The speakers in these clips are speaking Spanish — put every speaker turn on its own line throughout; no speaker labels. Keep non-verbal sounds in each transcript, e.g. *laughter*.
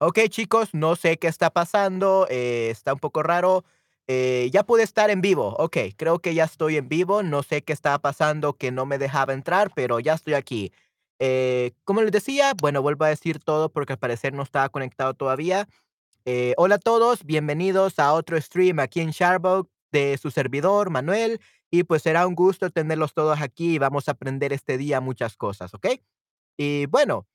Okey, chicos, no sé qué está pasando, eh, está un poco raro. Eh, ya pude estar en vivo. Okey, creo que ya estoy en vivo. No sé qué estaba pasando, que no me dejaba entrar, pero ya estoy aquí. Eh, como les decía, bueno, vuelvo a decir todo porque al parecer no estaba conectado todavía. Eh, hola a todos, bienvenidos a otro stream aquí en Sharebox de su servidor, Manuel, y pues será un gusto tenerlos todos aquí y vamos a aprender este día muchas cosas, ¿ok? Y bueno,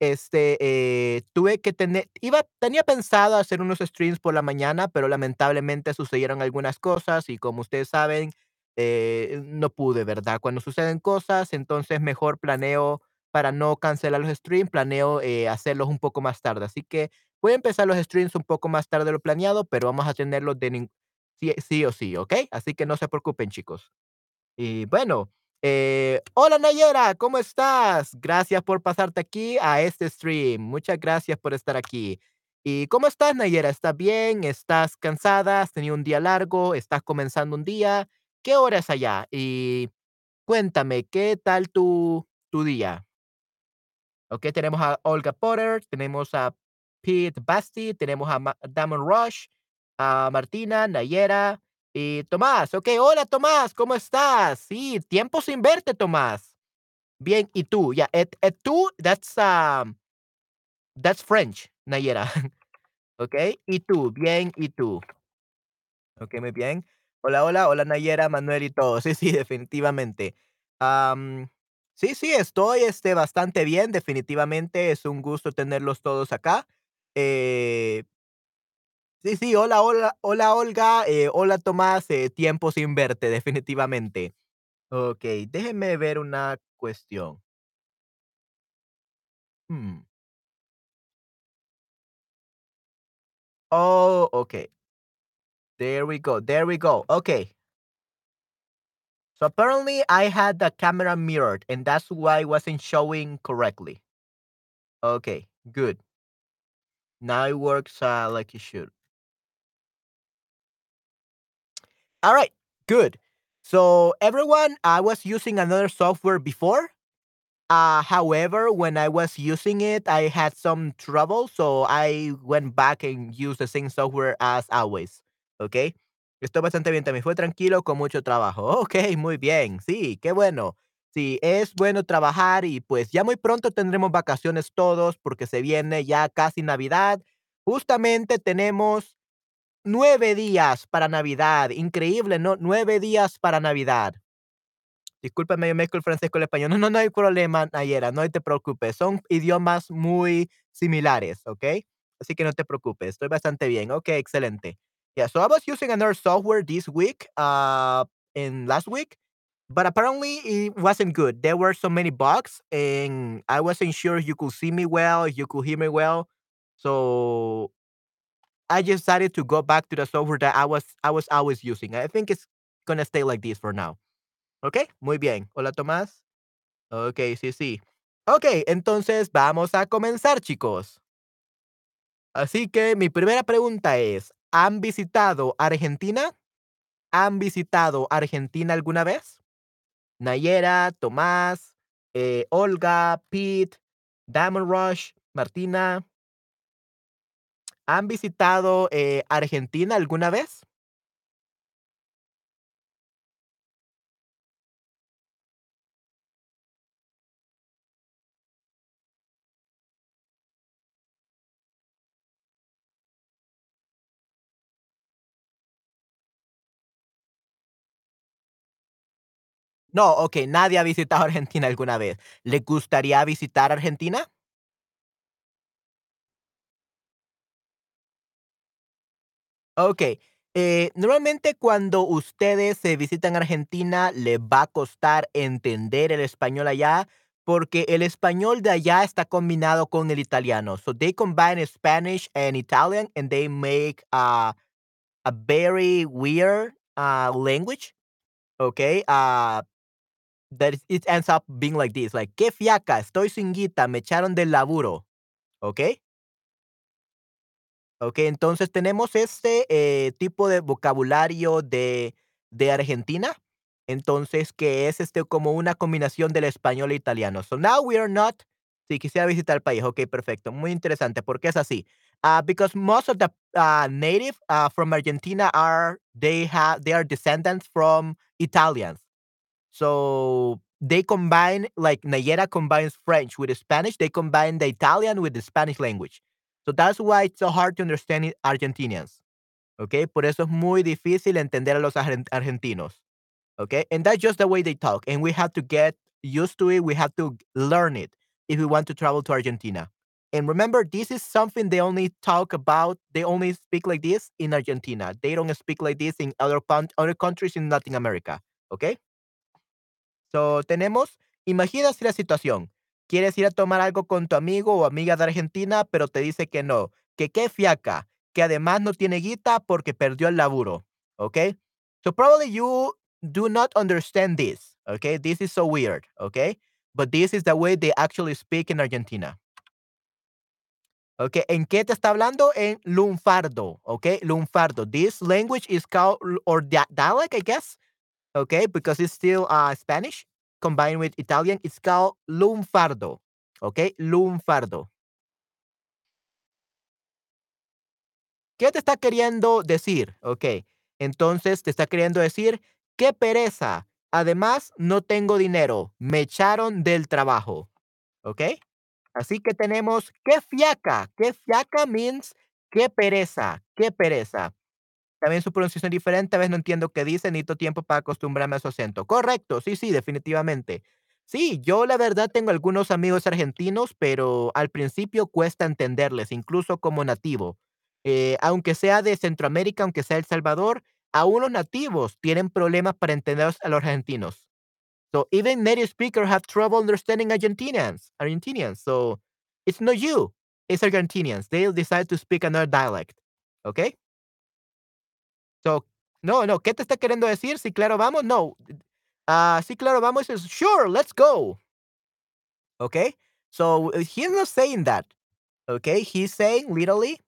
este, eh, tuve que tener iba tenía pensado hacer unos streams por la mañana, pero lamentablemente sucedieron algunas cosas y como ustedes saben, eh, no pude, ¿verdad? Cuando suceden cosas, entonces mejor planeo para no cancelar los streams, planeo, eh, hacerlos un poco más tarde. Así que voy a empezar los streams un poco más tarde de lo planeado, pero vamos a tenerlos de sí sí o sí, ¿ok? Así que no se preocupen, chicos. Y bueno, eh, hola Nayera, ¿cómo estás? Gracias por pasarte aquí a este stream. Muchas gracias por estar aquí. ¿Y cómo estás, Nayera? ¿Estás bien? ¿Estás cansada? ¿Has tenido un día largo? ¿Estás comenzando un día? ¿Qué hora es allá? Y cuéntame, ¿qué tal tu, tu día? Ok, tenemos a Olga Potter, tenemos a Pete Basti, tenemos a Damon Rush, a Martina, Nayera y Tomás. Ok, hola Tomás, ¿cómo estás? Sí, tiempo sin verte, Tomás. Bien, ¿y tú? Ya, et, et tú, that's, um, that's French, Nayera. *laughs* Ok, ¿y tú? Bien, ¿y tú? Ok, muy bien. Hola, hola, hola Nayera, Manuel y todos. Sí, sí, definitivamente. Am, sí, sí, estoy este, bastante bien, definitivamente. Es un gusto tenerlos todos acá. Eh, sí, sí, hola, hola, hola Olga, eh, hola Tomás, eh, tiempo sin verte, definitivamente. Ok, déjenme ver una cuestión. Hmm. Oh, okay. There we go. There we go. Okay. So apparently I had the camera mirrored and that's why it wasn't showing correctly. Okay, good. Now it works uh, like it should. All right, good. So everyone, I was using another software before. Uh, however, when I was using it, I had some trouble, so I went back and used the same software as always. Okay. Estoy bastante bien, también fue tranquilo con mucho trabajo. Ok, muy bien. Sí, qué bueno. Sí, es bueno trabajar y pues ya muy pronto tendremos vacaciones todos porque se viene ya casi Navidad. Justamente tenemos 9 días para Navidad, increíble, ¿no? 9 días para Navidad. Discúlpame, yo mezclo el francés con el español. No, no, no hay problema, Nayera, no te preocupes. Son idiomas muy similares, ¿ok? Así que no te preocupes, estoy bastante bien. Ok, excelente. Yeah, so I was using another software this week, uh, in last week, but apparently it wasn't good. There were so many bugs, and I wasn't sure you could see me well, you could hear me well. So I decided to go back to the software that I was I was always using. I think it's gonna stay like this for now. ¿Ok? Muy bien. Hola, Tomás. Ok, sí, sí. Ok, entonces vamos a comenzar, chicos. Así que mi primera pregunta es, ¿han visitado Argentina? ¿Han visitado Argentina alguna vez? Nayera, Tomás, eh, Olga, Pete, Diamond Rush, Martina. ¿Han visitado eh, Argentina alguna vez? No, ok, nadie ha visitado *laughs* Argentina alguna vez. ¿Le gustaría visitar Argentina? Okey, eh, normalmente cuando ustedes, visitan Argentina, les va a costar entender el español allá, porque el español de allá está combinado con el italiano. So they combine Spanish and Italian, and they make a a very weird, uh, language, okey, uh, that it ends up being like this, like: "Qué fiaca, estoy sin guita, me echaron del laburo", ¿okey? Okey, entonces tenemos este, eh, tipo de vocabulario de de Argentina, entonces, que es, este, como una combinación del español e italiano. So now we are not si quisiera visitar el país, okey, perfecto, muy interesante, ¿por qué es así? Uh, because most of the uh, native uh, from Argentina are they have they are descendants from Italians. So they combine like Nayera combines French with Spanish. They combine the Italian with the Spanish language. So that's why it's so hard to understand Argentinians. Okay, por eso es muy difícil entender a los argentinos. Okay, and that's just the way they talk, and we have to get used to it. We have to learn it if we want to travel to Argentina. And remember, this is something they only talk about. They only speak like this in Argentina. They don't speak like this in other other countries in Latin America. Okay. So, tenemos, imagínate la situación. Quieres ir a tomar algo con tu amigo o amiga de Argentina, pero te dice que no, que qué fiaca, que además no tiene guita porque perdió el laburo. Okay? So probably you do not understand this. Okay? This is so weird. Okay? But this is the way they actually speak in Argentina. Okay, ¿en qué te está hablando? En lunfardo, okay? Lunfardo. This language is called, or dia- dialect, I guess, okay, because it's still uh, Spanish combined with Italian. It's called lunfardo, okay, lunfardo. ¿Qué te está queriendo decir? Ok, entonces te está queriendo decir, qué pereza. Además, no tengo dinero. Me echaron del trabajo. ¿Ok? Así que tenemos, qué fiaca. Qué fiaca means, qué pereza. Qué pereza. También su pronunciación es diferente, a veces no entiendo qué dice, necesito tiempo para acostumbrarme a su acento. Correcto, sí, sí, definitivamente. Sí, yo la verdad tengo algunos amigos argentinos, pero al principio cuesta entenderles, incluso como nativo. Eh, aunque sea de Centroamérica, aunque sea El Salvador, aún los nativos tienen problemas para entender a los argentinos. So even native speakers have trouble understanding Argentinians. Argentinians. So it's not you, it's Argentinians. They'll decide to speak another dialect. Okay? So, no, no, ¿qué te está queriendo decir? Sí, claro, vamos. No. Ah, sí, claro, vamos. is sure, let's go. Okay? So uh, he's not saying that. Okay? He's saying literally,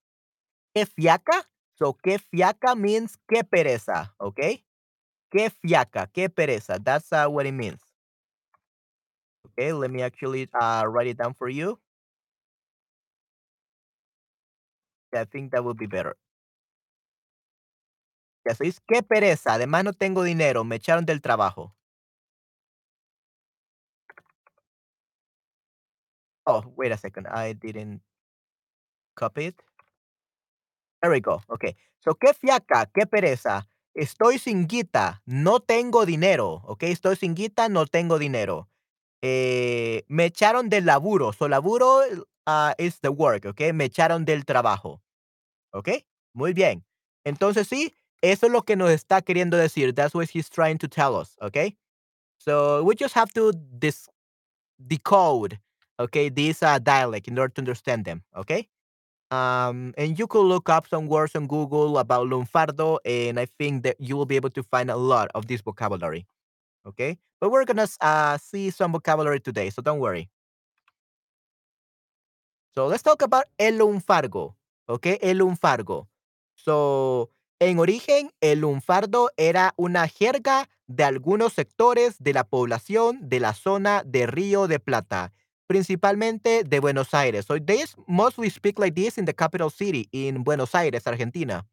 que fiaca. So, que fiaca means que pereza. Okay? Que fiaca, que pereza. That's uh, what it means. Okay, let me actually uh, write it down for you. I think that would be better. Sois, qué pereza. Además, no tengo dinero. Me echaron del trabajo. Oh, wait a second. I didn't copy it. There we go. Okay. So, qué fiaca, qué pereza. Estoy sin guita, no tengo dinero. Okay. Estoy sin guita, no tengo dinero. Eh, me echaron del laburo. So, laburo uh, is the work. Okay. Me echaron del trabajo. Okay. Muy bien. Entonces, sí, eso es lo que nos está queriendo decir. That's what he's trying to tell us. Okay. So, we just have to dis- decode, okay, this uh, dialect in order to understand them. Okay. Um, and you could look up some words on Google about lunfardo, and I think that you will be able to find a lot of this vocabulary. Okay, but we're gonna uh, see some vocabulary today, so don't worry. So let's talk about el lunfargo. Okay, el lunfargo. So, en origen, el lunfardo era una jerga de algunos sectores de la población de la zona de Río de Plata, principalmente de Buenos Aires. So they mostly speak like this in the capital city, in Buenos Aires, Argentina.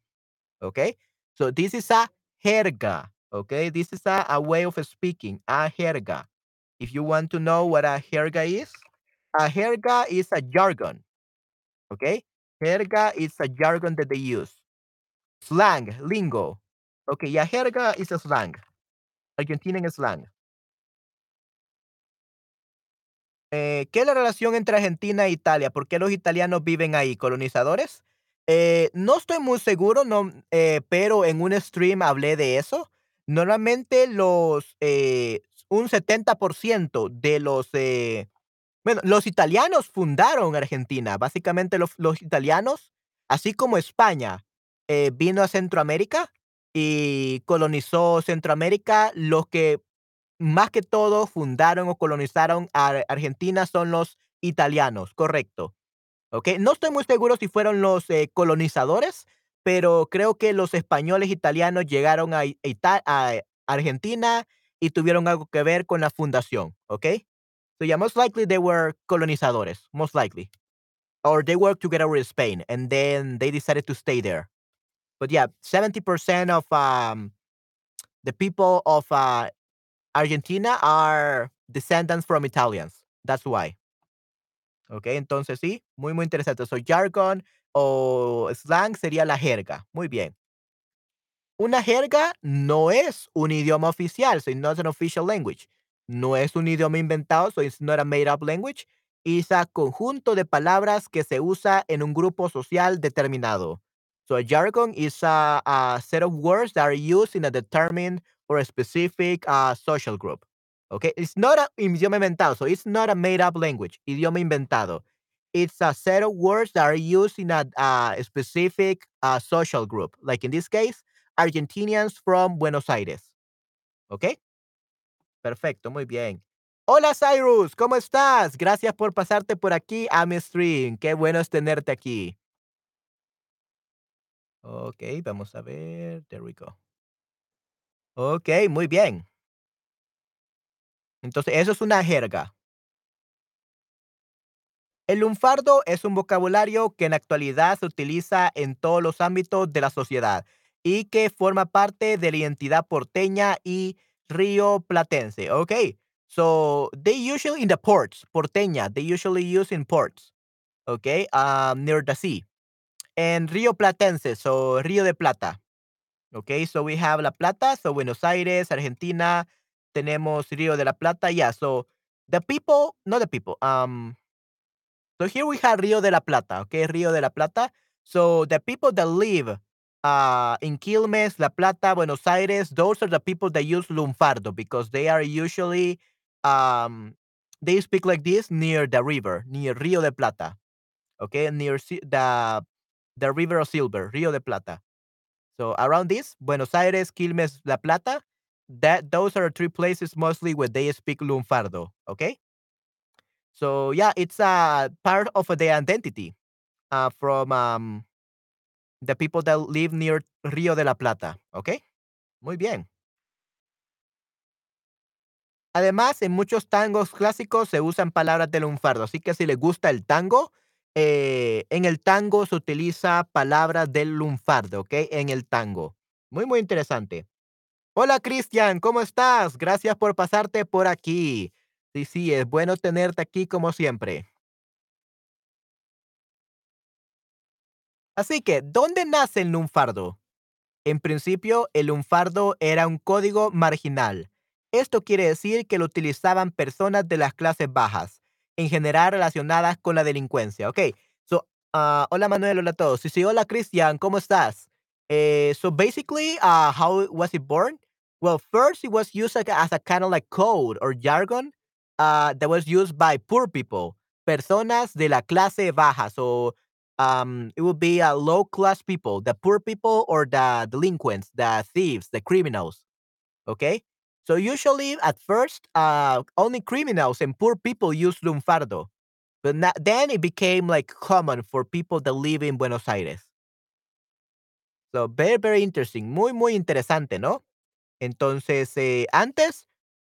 Okay, so this is a jerga. Okay, this is a way of speaking, a jerga. If you want to know what a jerga is, a jerga is a jargon. Okay, jerga is a jargon that they use. Slang, lingo. Okay, ya jerga a slang. Argentinian slang. Eh, ¿qué es la relación entre Argentina e Italia? ¿Por qué los italianos viven ahí? ¿Colonizadores? Eh, no estoy muy seguro, no, eh, pero en un stream hablé de eso. Normalmente los, un 70% de los, bueno, los italianos fundaron Argentina. Básicamente los, los italianos, así como España, eh, vino a Centroamérica y colonizó Centroamérica, los que más que todo fundaron o colonizaron a Argentina son los italianos, correcto. ¿ok? No estoy muy seguro si fueron los eh, colonizadores, pero creo que los españoles italianos llegaron a, Ita- a Argentina y tuvieron algo que ver con la fundación, ¿ok? So yeah, most likely they were colonizadores, most likely. or they work together with Spain, and then they decided to stay there. But yeah, 70% of um, the people of uh, Argentina are descendants from Italians. That's why. Okay, entonces sí, muy, muy interesante. So, jargon o slang sería la jerga. Muy bien. Una jerga no es un idioma oficial, so it's not an official language. No es un idioma inventado, so it's not a made up language. Es un conjunto de palabras que se usa en un grupo social determinado. So a jargon is a, set of words that are used in a determined or a specific uh, social group. Okay, it's not a idioma inventado, so it's not a made up language. Idioma inventado. It's a set of words that are used in a, uh, specific uh, social group. Like in this case, Argentinians from Buenos Aires. ¿Ok? Perfecto, muy bien. Hola Cyrus, ¿cómo estás? Gracias por pasarte por aquí a mi stream. Qué bueno es tenerte aquí. Ok, vamos a ver. There we go. Ok, muy bien. Entonces, eso es una jerga. El lunfardo es un vocabulario que en la actualidad se utiliza en todos los ámbitos de la sociedad y que forma parte de la identidad porteña y río platense. Okay, so they usually in the ports, porteña, they usually use in ports. Okay, um, near the sea. And Río Platense, so Río de Plata. Okay, so we have La Plata, so Buenos Aires, Argentina. Tenemos Río de la Plata. Yeah, so the people, not the people. Um, so here we have Río de la Plata. Okay, Río de la Plata. So the people that live uh, in Quilmes, La Plata, Buenos Aires, those are the people that use lunfardo because they are usually um, they speak like this near the river, near Rio de Plata. Okay, near the the river of silver, Rio de Plata. So around this, Buenos Aires, Quilmes, La Plata, that those are three places mostly where they speak lunfardo. Okay. So yeah, it's a part of their identity uh, from um, the people that live near Río de la Plata, ¿ok? Muy bien. Además, en muchos tangos clásicos se usan palabras de lunfardo, así que si les gusta el tango, eh, en el tango se utiliza palabras del lunfardo, ¿ok? En el tango. Muy, muy interesante. Hola, Cristian, ¿cómo estás? Gracias por pasarte por aquí. Sí, sí, es bueno tenerte aquí como siempre. Así que, ¿dónde nace el lunfardo? En principio, el lunfardo era un código marginal. Esto quiere decir que lo utilizaban personas de las clases bajas, en general relacionadas con la delincuencia. Ok, so, uh, hola Manuel, hola a todos. Sí, sí, hola Cristian, ¿cómo estás? Eh, so basically, uh, how was it born? Well, first it was used as a kind of like code or jargon uh, that was used by poor people, personas de la clase baja. So um, it would be uh, low class people, the poor people or the delinquents, the thieves, the criminals. Okay. So usually at first, uh, only criminals and poor people use lunfardo, but not, then it became like common for people that live in Buenos Aires. So very, very interesting. Muy, muy interesante, ¿no? Entonces, eh, antes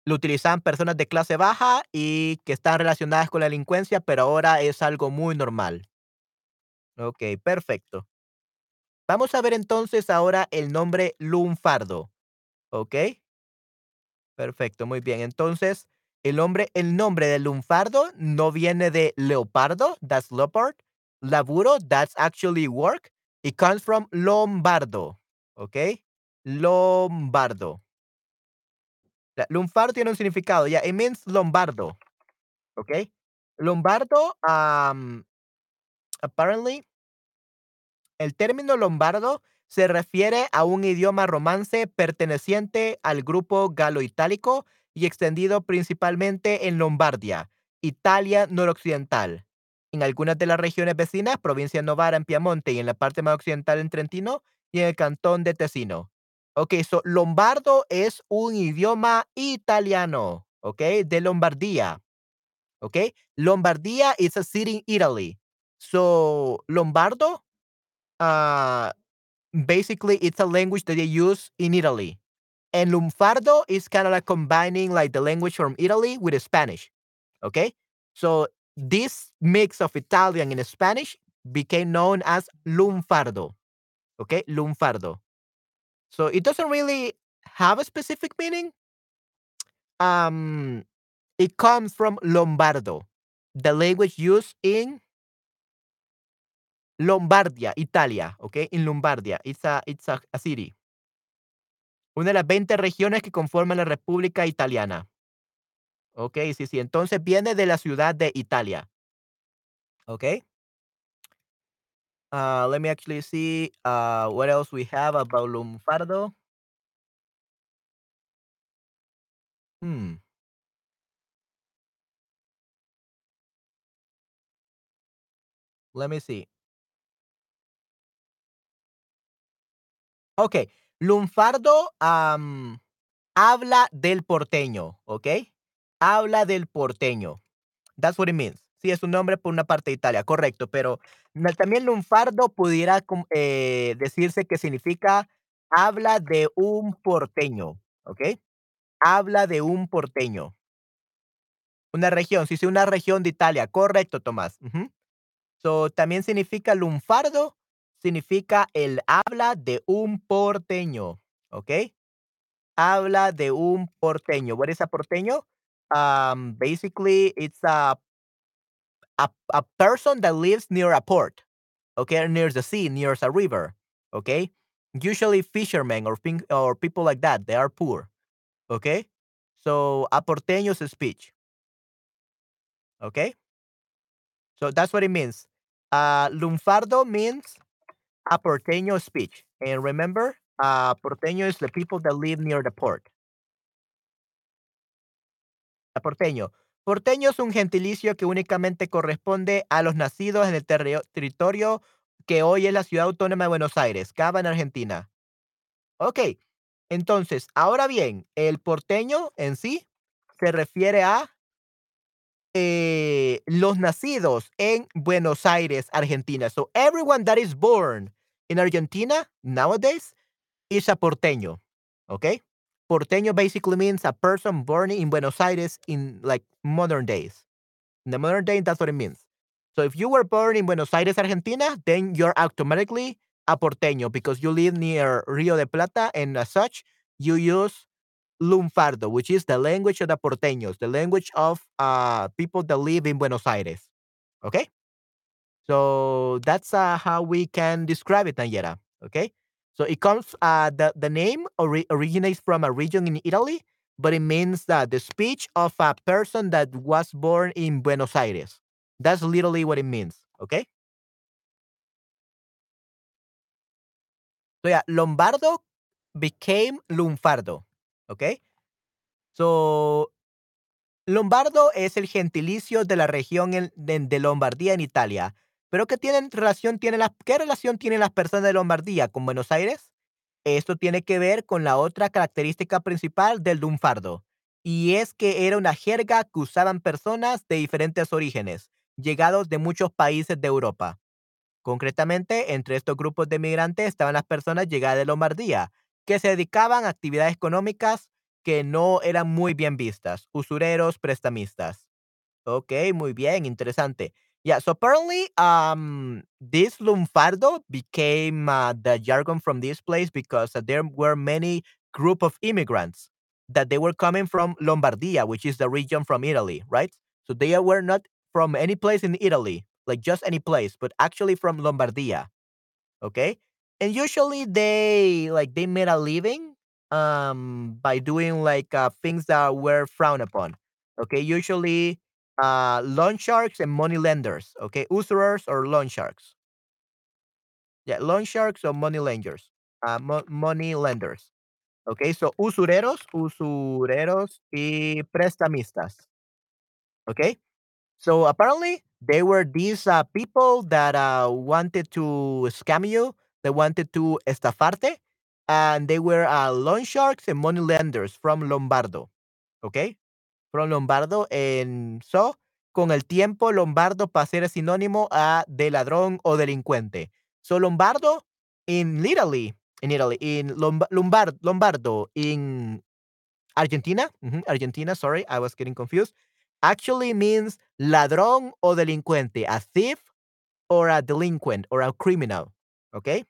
lo utilizaban personas de clase baja y que están relacionadas con la delincuencia, pero ahora es algo muy normal. Ok, perfecto. Vamos a ver entonces ahora el nombre lunfardo. ¿Ok? Perfecto, muy bien. Entonces, el nombre, el nombre de lunfardo no viene de leopardo, that's leopard. Laburo, that's actually work. It comes from lombardo. ¿Ok? Lombardo. Lunfardo tiene un significado. Yeah, it means lombardo. ¿Ok? Lombardo, um, apparently, el término lombardo se refiere a un idioma romance perteneciente al grupo galo-itálico y extendido principalmente en Lombardia, Italia noroccidental. En algunas de las regiones vecinas, provincia de Novara en Piamonte y en la parte más occidental en Trentino y en el cantón de Tesino. Ok, so lombardo es un idioma italiano, ok, de Lombardía. Ok, Lombardía is a city in Italy. So, lombardo uh, basically it's a language that they use in Italy. And Lunfardo is kind of like combining like the language from Italy with Spanish. Okay? So this mix of Italian and Spanish became known as lunfardo. Okay, lunfardo. So it doesn't really have a specific meaning. Um, it comes from Lombardo, the language used in Lombardia, Italia, okay, in Lombardia. It's a it's a, city. Una de las 20 regiones que conforman la República Italiana. Okay, sí, sí. Entonces viene de la ciudad de Italia. Okay. Uh, let me actually see uh, what else we have about Lunfardo. Hmm. Let me see. Ok, lunfardo habla del porteño, ¿ok? Habla del porteño. That's what it means. Sí, es un nombre por una parte de Italia, correcto, pero también lunfardo pudiera eh, decirse que significa habla de un porteño, ¿ok? Habla de un porteño. Una región, sí, sí, una región de Italia, correcto, Tomás. So, también significa lunfardo, significa el habla de un porteño, ¿ok? Habla de un porteño. What is a porteño? Um, basically, it's a, a, person that lives near a port, okay, near the sea, near a river, okay? Usually fishermen or, or people like that, they are poor, okay? So, a porteño's speech, okay? So, that's what it means. Uh, lunfardo means a porteño speech. And remember, uh, porteño is the people that live near the port. A porteño. Porteño es un gentilicio que únicamente corresponde a los nacidos en el territorio que hoy es la ciudad autónoma de Buenos Aires, Cava en Argentina. Ok, entonces, ahora bien, el porteño en sí se refiere a eh, los nacidos en Buenos Aires, Argentina. So everyone that is born in Argentina nowadays is a porteño. Okay? Porteño basically means a person born in Buenos Aires in like modern days. In the modern day, that's what it means. So if you were born in Buenos Aires, Argentina, then you're automatically a porteño because you live near Rio de Plata and as such, you use lunfardo, which is the language of the porteños, the language of uh, people that live in Buenos Aires. Okay? So that's uh, how we can describe it, Nayera. Okay? So it comes, uh, the, the name ori- originates from a region in Italy, but it means that the speech of a person that was born in Buenos Aires. That's literally what it means. Okay? So yeah, Lombardo became Lunfardo. Okay? So Lombardo es el gentilicio de la región en- de, de Lombardía en Italia. Pero ¿qué, tienen relación tienen las, ¿qué relación tienen las personas de Lombardía con Buenos Aires? Esto tiene que ver con la otra característica principal del lunfardo, y es que era una jerga que usaban personas de diferentes orígenes, llegados de muchos países de Europa. Concretamente, entre estos grupos de migrantes estaban las personas llegadas de Lombardía, que se dedicaban a actividades económicas que no eran muy bien vistas, usureros, prestamistas. Okay, muy bien, interesante. Yeah, so apparently, um, this lunfardo became uh, the jargon from this place because uh, there were many group of immigrants that they were coming from Lombardia, which is the region from Italy, right? So they were not from any place in Italy, like just any place, but actually from Lombardia. Okay, and usually they like they made a living um by doing like uh, things that were frowned upon. Okay, usually uh loan sharks and money lenders. Okay, usurers or loan sharks. Yeah, loan sharks or money lenders. Uh, mo- money lenders. Okay, so usureros, usureros y prestamistas. Okay, So apparently, they were these uh, people that uh, wanted to scam you. They wanted to estafarte, and they were uh, loan sharks and money lenders from Lombardo. Okay, from Lombardo. And so, con el tiempo, Lombardo pasó a ser sinónimo a de ladrón o delincuente. So Lombardo in Italy, in Italy, in Lomba- Lombard, Lombardo in Argentina, Argentina. Sorry, I was getting confused actually means ladrón o delincuente, a thief or a delinquent or a criminal. ¿Ok?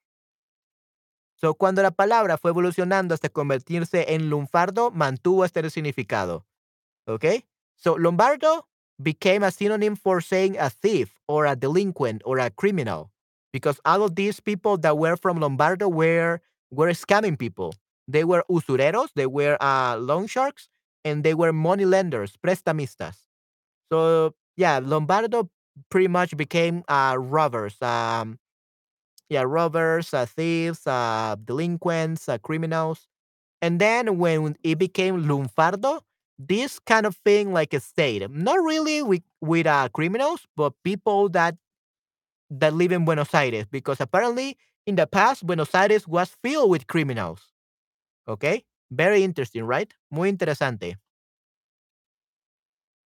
So, cuando la palabra fue evolucionando hasta convertirse en lunfardo, mantuvo este significado. ¿Ok? So, lombardo became a synonym for saying a thief or a delinquent or a criminal because all of these people that were from Lombardo were were scamming people. They were usureros, they were uh, loan sharks, and they were money lenders, prestamistas. So yeah, Lombardo pretty much became uh, robbers. Um, yeah, robbers, uh, thieves, uh, delinquents, uh, criminals. And then when it became lunfardo, this kind of thing like a state, not really with with uh, criminals, but people that that live in Buenos Aires, because apparently in the past Buenos Aires was filled with criminals. Okay, very interesting, right? Muy interesante.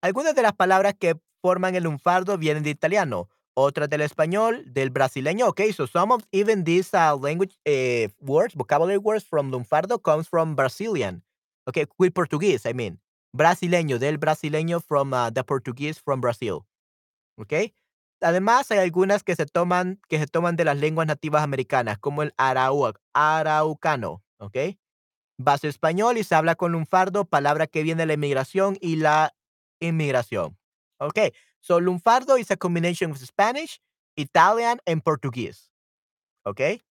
Algunas de las palabras que forman el lunfardo vienen de italiano, otras del español, del brasileño. Okay, so some of even these uh, language uh, words, vocabulary words from lunfardo comes from Brazilian. Okay, with Portuguese, I mean. Brasileño, del brasileño from uh, the Portuguese from Brazil. Okay. Además, hay algunas que se toman que se toman de las lenguas nativas americanas, como el arau araucano, ¿ok? Base español y se habla con lunfardo, palabra que viene de la inmigración y la inmigración. Okay, so lunfardo is a combination of Spanish, Italian, and Portuguese. Okay,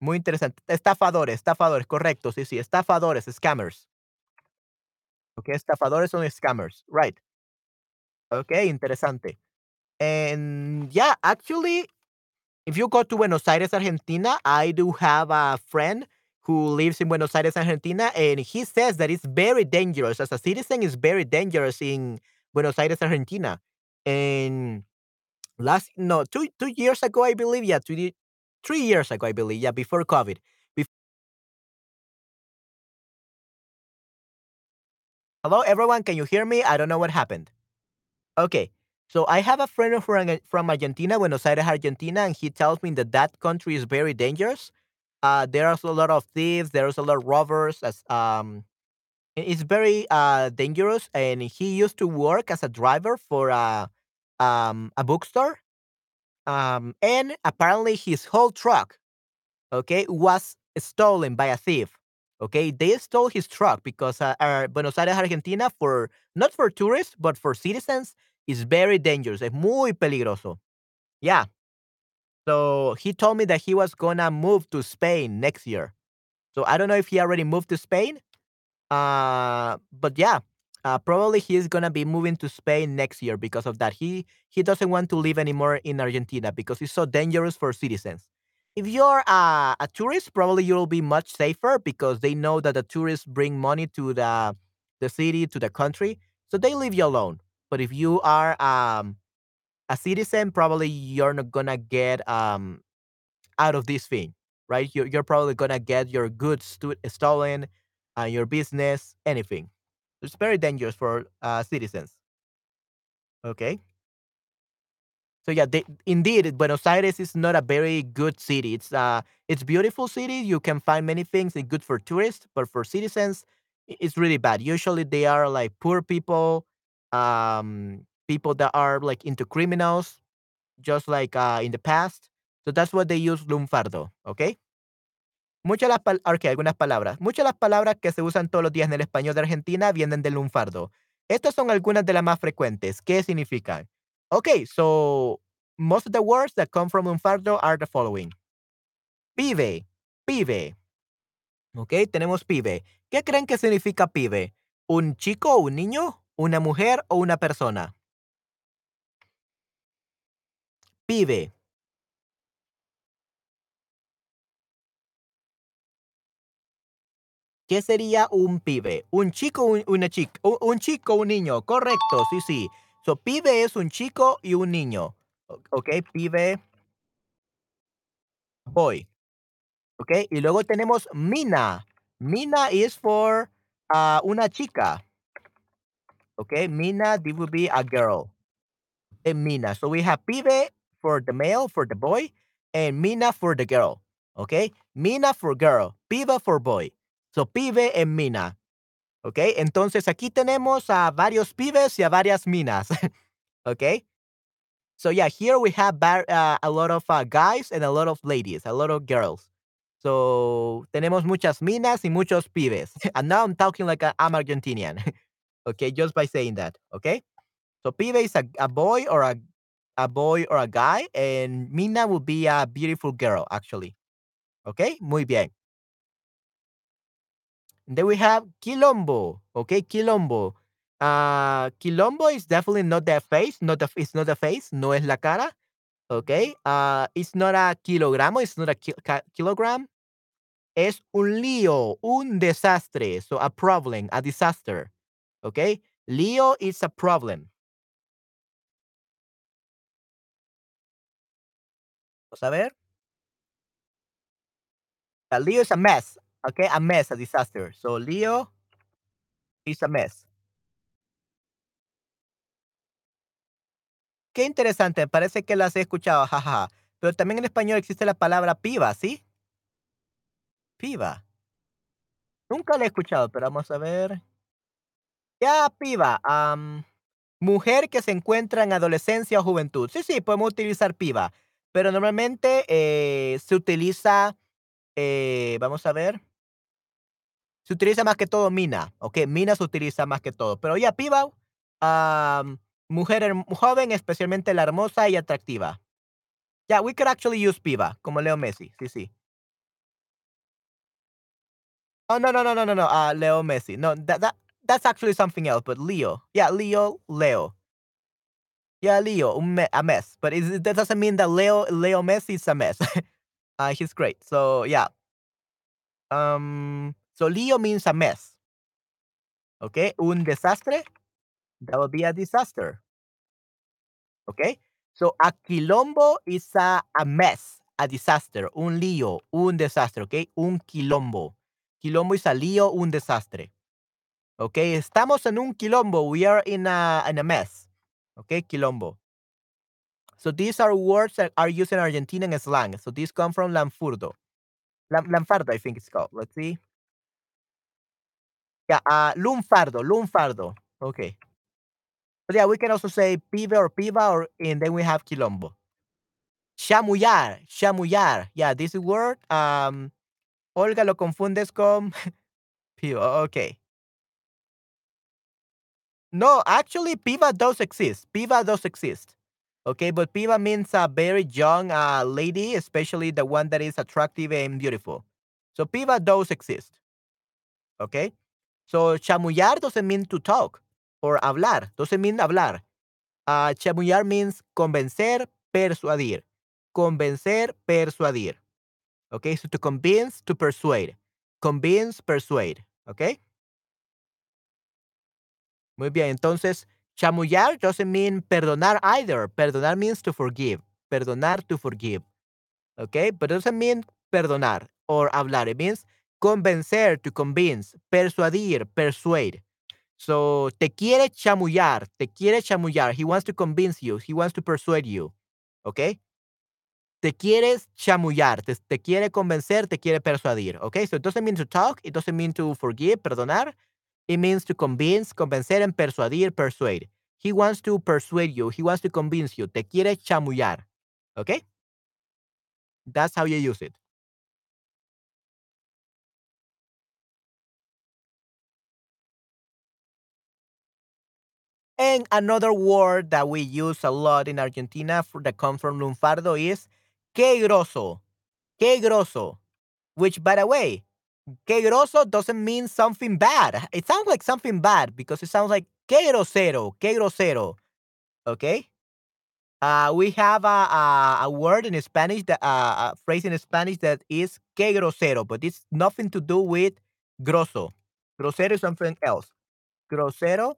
muy interesante. Estafadores, estafadores, correcto, sí, sí, estafadores, scammers. Okay, estafadores son scammers, right. Okay, interesante. And yeah, actually, if you go to Buenos Aires, Argentina, I do have a friend who lives in Buenos Aires, Argentina, and he says that it's very dangerous. As a citizen, it's very dangerous in Buenos Aires, Argentina. And last no, two two years ago, I believe, yeah, two, three years ago, I believe, yeah, before COVID. Hello, everyone. Can you hear me? I don't know what happened. Okay. So I have a friend from from Argentina, Buenos Aires, Argentina, and he tells me that that country is very dangerous. Uh, there's a lot of thieves. There's a lot of robbers. As um, it's very uh dangerous. And he used to work as a driver for a um a bookstore. Um, and apparently his whole truck, okay, was stolen by a thief. Okay, they stole his truck because uh, uh, Buenos Aires, Argentina, for not for tourists but for citizens, is very dangerous. Es muy peligroso. Yeah. So he told me that he was gonna move to Spain next year. So I don't know if he already moved to Spain. Uh, but yeah, uh, probably he's gonna be moving to Spain next year because of that. He he doesn't want to live anymore in Argentina because it's so dangerous for citizens. If you're a, a tourist, probably you'll be much safer because they know that the tourists bring money to the the city to the country, so they leave you alone. But if you are um, a citizen, probably you're not gonna get um, out of this thing, right? You're, you're probably gonna get your goods stolen, uh, your business, anything. It's very dangerous for uh, citizens. Okay. So yeah, they, indeed, Buenos Aires is not a very good city. It's uh, it's beautiful city. You can find many things. It's good for tourists, but for citizens, it's really bad. Usually, they are like poor people, um, people that are like into criminals, just like uh, in the past. So that's what they use lunfardo. Okay. Muchas las okey, algunas palabras. Muchas las palabras que se usan todos los días en el español de Argentina vienen del lunfardo. Estas son algunas de las más frecuentes. ¿Qué significan? Okay, so most of the words that come from lunfardo are the following. Pibe, pibe. Okey, tenemos pibe. ¿Qué creen que significa pibe? ¿Un chico un niño? ¿Una mujer o una persona? Pibe. ¿Qué sería un pibe? ¿Un chico un una chica? U un chico un niño, correcto, sí, sí. So, pibe es un chico y un niño. O okey, pibe boy. Okey, y luego tenemos mina. Mina is for, ah, una chica. Okay, mina, this would be a girl. And mina. So we have pibe for the male, for the boy, and mina for the girl. Okay? Mina for girl, pibe for boy. So pibe and mina. ¿Ok? Entonces aquí tenemos a varios pibes y a varias minas, *laughs* ¿ok? So yeah, here we have uh, a lot of uh, guys and a lot of ladies, a lot of girls. So tenemos muchas minas y muchos pibes. *laughs* and now I'm talking like i am Argentinian. *laughs* okay, just by saying that. Okay. So pibe is a, a boy or a a boy or a guy, and mina will be a beautiful girl, actually. Okay, muy bien. Then we have quilombo. Okay, quilombo. Uh, quilombo is definitely not the face, not the it's not the face, no es la cara. Okay, uh, it's not a kilogramo, it's not a ki kilogram. Es un lío, un desastre. So a problem, a disaster. Okay, lío is a problem. Vamos a ver. A lío is a mess. Okay, a mess, a disaster. So lío is a mess. Qué interesante, parece que las he escuchado. Pero también en español existe la palabra piba, ¿sí? Piba. Nunca la he escuchado, pero vamos a ver. Ya, piba. mujer que se encuentra en adolescencia o juventud. Sí, sí, podemos utilizar piba. Pero normalmente eh, se utiliza, eh, vamos a ver. Se utiliza más que todo mina, ¿ok? Mina se utiliza más que todo. Pero ya, piba, mujer joven, especialmente la hermosa y atractiva. Yeah, we could actually use piba, como Leo Messi. Sí, sí. Oh, no, no, no, no, no, no. Uh, Leo Messi. No, that, that, that's actually something else, but Leo. Yeah, Leo, Leo. Yeah, Leo, a mess. But it, that doesn't mean that Leo, Leo Messi is a mess. uh, *laughs* he's great. So, yeah. Um, so Leo means a mess. Okay, un desastre. That would be a disaster. Okay, so a quilombo is a, a mess, a disaster, un lío, un desastre. Okay, un quilombo. Quilombo is a lío, un desastre. Okay, estamos en un quilombo. We are in a, in a mess. Okay, quilombo. So these are words that are used in Argentinian slang. So these come from Lanfurdo. Lanfardo, I think it's called. Let's see. Yeah, uh, lunfardo, lunfardo. Okay. But yeah, we can also say pibe or piba, or and then we have quilombo. Chamullar, chamullar. Yeah, this word, um, Olga lo confundes con *laughs* piba. Okay. No, actually, piba does exist. Piba does exist. Okay, but piba means a very young uh, lady, especially the one that is attractive and beautiful. So piba does exist. Okay, so chamullar doesn't mean to talk or hablar. Doesn't mean hablar. Uh, chamullar means convencer, persuadir. Convencer, persuadir. Okay, so to convince, to persuade. Convince, persuade. Okay. Muy bien, entonces, chamullar doesn't mean perdonar either. Perdonar means to forgive. Perdonar, to forgive. Okay, but doesn't mean perdonar or hablar. It means convencer, to convince. Persuadir, persuade. So, te quiere chamullar, te quiere chamullar. He wants to convince you. He wants to persuade you. Okay? Te quieres chamullar, te, quiere convencer, te quiere persuadir. Okay? So, it doesn't mean to talk. It doesn't mean to forgive, perdonar. It means to convince, convencer and persuadir, persuade. He wants to persuade you. He wants to convince you. Te quiere chamullar. Okay? That's how you use it. And another word that we use a lot in Argentina for, that comes from lunfardo is que grosso. Que grosso. Which, by the way, que grosso doesn't mean something bad. It sounds like something bad because it sounds like que grosero, que grosero. Okay? Uh, we have a, a, a, word in Spanish, that, uh, a phrase in Spanish that is que grosero, but it's nothing to do with grosso. Grosero is something else. Grosero,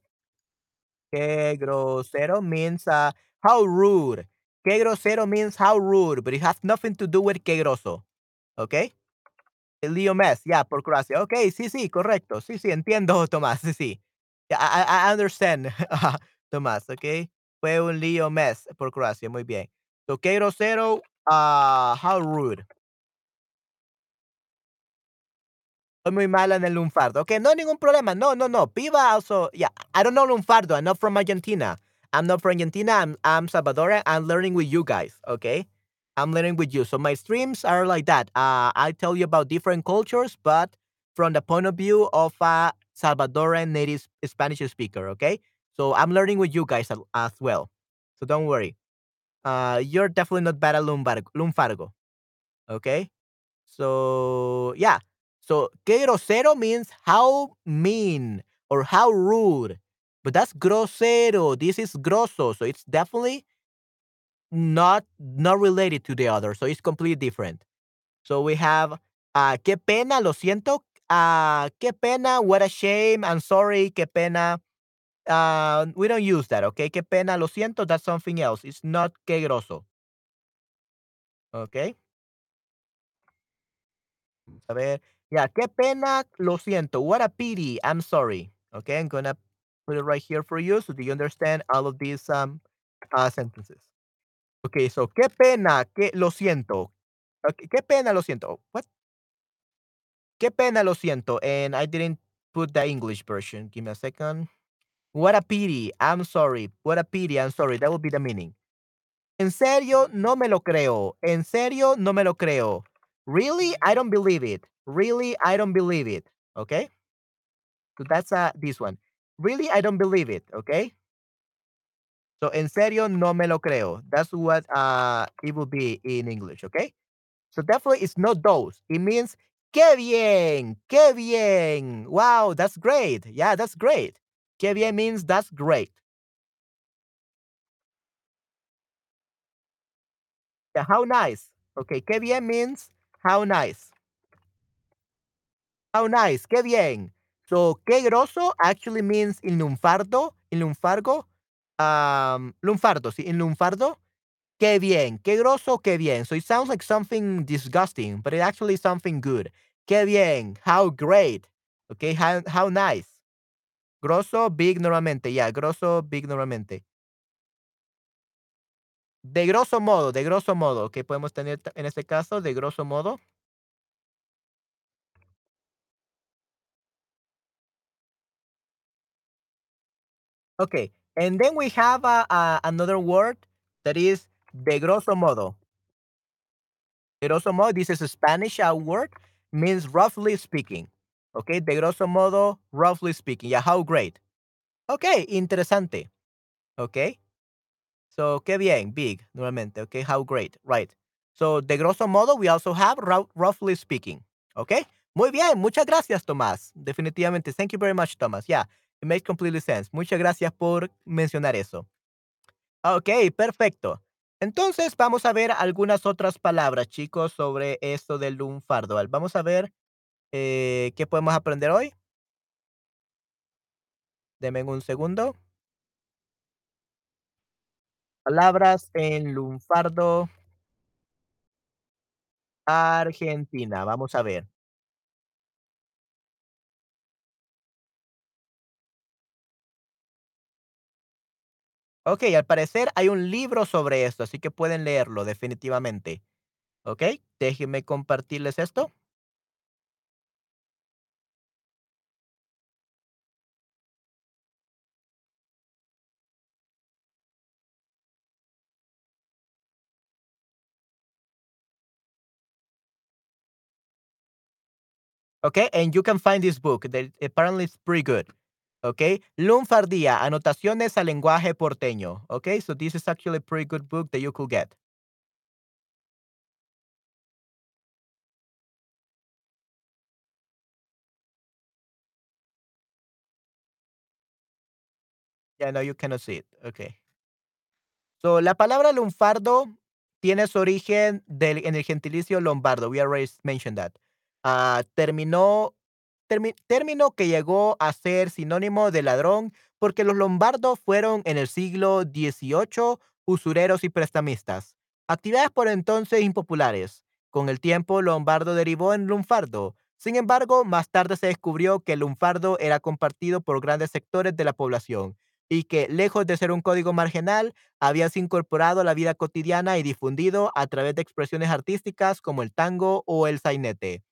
que grosero means uh, how rude. Que grosero means how rude, but it has nothing to do with que grosso. Okay? Leo Mess, yeah, por Croacia. Ok, sí, sí, correcto. Sí, sí, entiendo, *laughs* Tomás. Sí, sí. Yeah, I, I understand, *laughs* Tomás, ok. Fue un Leo Mess por Croacia, muy bien. So, qué grosero, uh, how rude. Muy mala en el lunfardo. Okey, no ningún problema. No, no, no. Piba also yeah, I don't know lunfardo. I'm not from Argentina. I'm not from Argentina. I'm I'm Salvadorian. I'm learning with you guys, okay? I'm learning with you. So my streams are like that. Uh, I tell you about different cultures, but from the point of view of a Salvadoran native Spanish speaker, okay? So I'm learning with you guys as, well. So don't worry. Uh, you're definitely not bad at lumbargo, lunfargo, okay? So yeah. So que grosero means how mean or how rude. But that's grosero. This is grosso. So it's definitely not not related to the other. So it's completely different. So we have uh qué pena, lo siento. Uh qué pena, what a shame. I'm sorry, qué pena. Uh we don't use that, okay? Qué pena, lo siento, that's something else. It's not qué grosso. Okay? A ver. Yeah, qué pena, lo siento. What a pity. I'm sorry. Okay, I'm gonna put it right here for you so do you understand all of these um uh, sentences. Okay, so qué pena, que lo siento. Okay, qué pena, lo siento. What? Qué pena, lo siento. And I didn't put the English version. Give me a second. What a pity. I'm sorry. What a pity. I'm sorry. That would be the meaning. En serio, no me lo creo. En serio, no me lo creo. Really, I don't believe it. Really, I don't believe it. Okay? So that's uh, this one. Really, I don't believe it. Okay? So, en serio, no me lo creo. That's what uh, it will be in English. Okay? So, definitely, it's not those. It means, qué bien, qué bien. Wow, that's great. Yeah, that's great. Qué bien means that's great. Yeah, how nice. Okay, qué bien means how nice. How nice, qué bien. So, qué grosso actually means in lunfardo, in um, lunfardo, sí, in lunfardo, qué bien, qué grosso, qué bien. So it sounds like something disgusting, but it actually is something good. Qué bien, how great. Okay, how, how nice. Grosso, big normalmente, yeah, grosso, big normalmente. De grosso modo, de grosso modo, que podemos tener en este caso, de grosso modo. Okay, and then we have another word that is de grosso modo. De grosso modo, this is a Spanish word, means roughly speaking. Okay, de grosso modo, roughly speaking. Yeah, how great. Okay, interesante. Okay. So, qué bien, big, nuevamente. Okay, how great, right. So, de grosso modo, we also have roughly speaking. Okay. Muy bien, muchas gracias, Tomás. Definitivamente. Thank you very much, Thomas. Yeah, it makes completely sense. Muchas gracias por mencionar eso. Ok, perfecto. Entonces, vamos a ver algunas otras palabras, chicos, sobre esto del lunfardo. Vamos a ver eh, qué podemos aprender hoy. Denme un segundo. Palabras en lunfardo. Argentina. Vamos a ver. Ok, al parecer hay un libro sobre esto, así que pueden leerlo definitivamente. Ok, déjenme compartirles esto. Okay, and you can find this book. That apparently it's pretty good. Okay, Lunfardía, anotaciones al lenguaje porteño. Okay, so this is actually a pretty good book that you could get. Yeah, no, you cannot see it. Okay. So, la palabra lunfardo tiene su origen del, en el gentilicio lombardo. We already mentioned that. Uh, terminó término que llegó a ser sinónimo de ladrón porque los lombardos fueron en el siglo XVIII usureros y prestamistas, actividades por entonces impopulares. Con el tiempo, lombardo derivó en lunfardo. Sin embargo, más tarde se descubrió que el lunfardo era compartido por grandes sectores de la población y que, lejos de ser un código marginal, había incorporado a la vida cotidiana y difundido a través de expresiones artísticas como el tango o el sainete.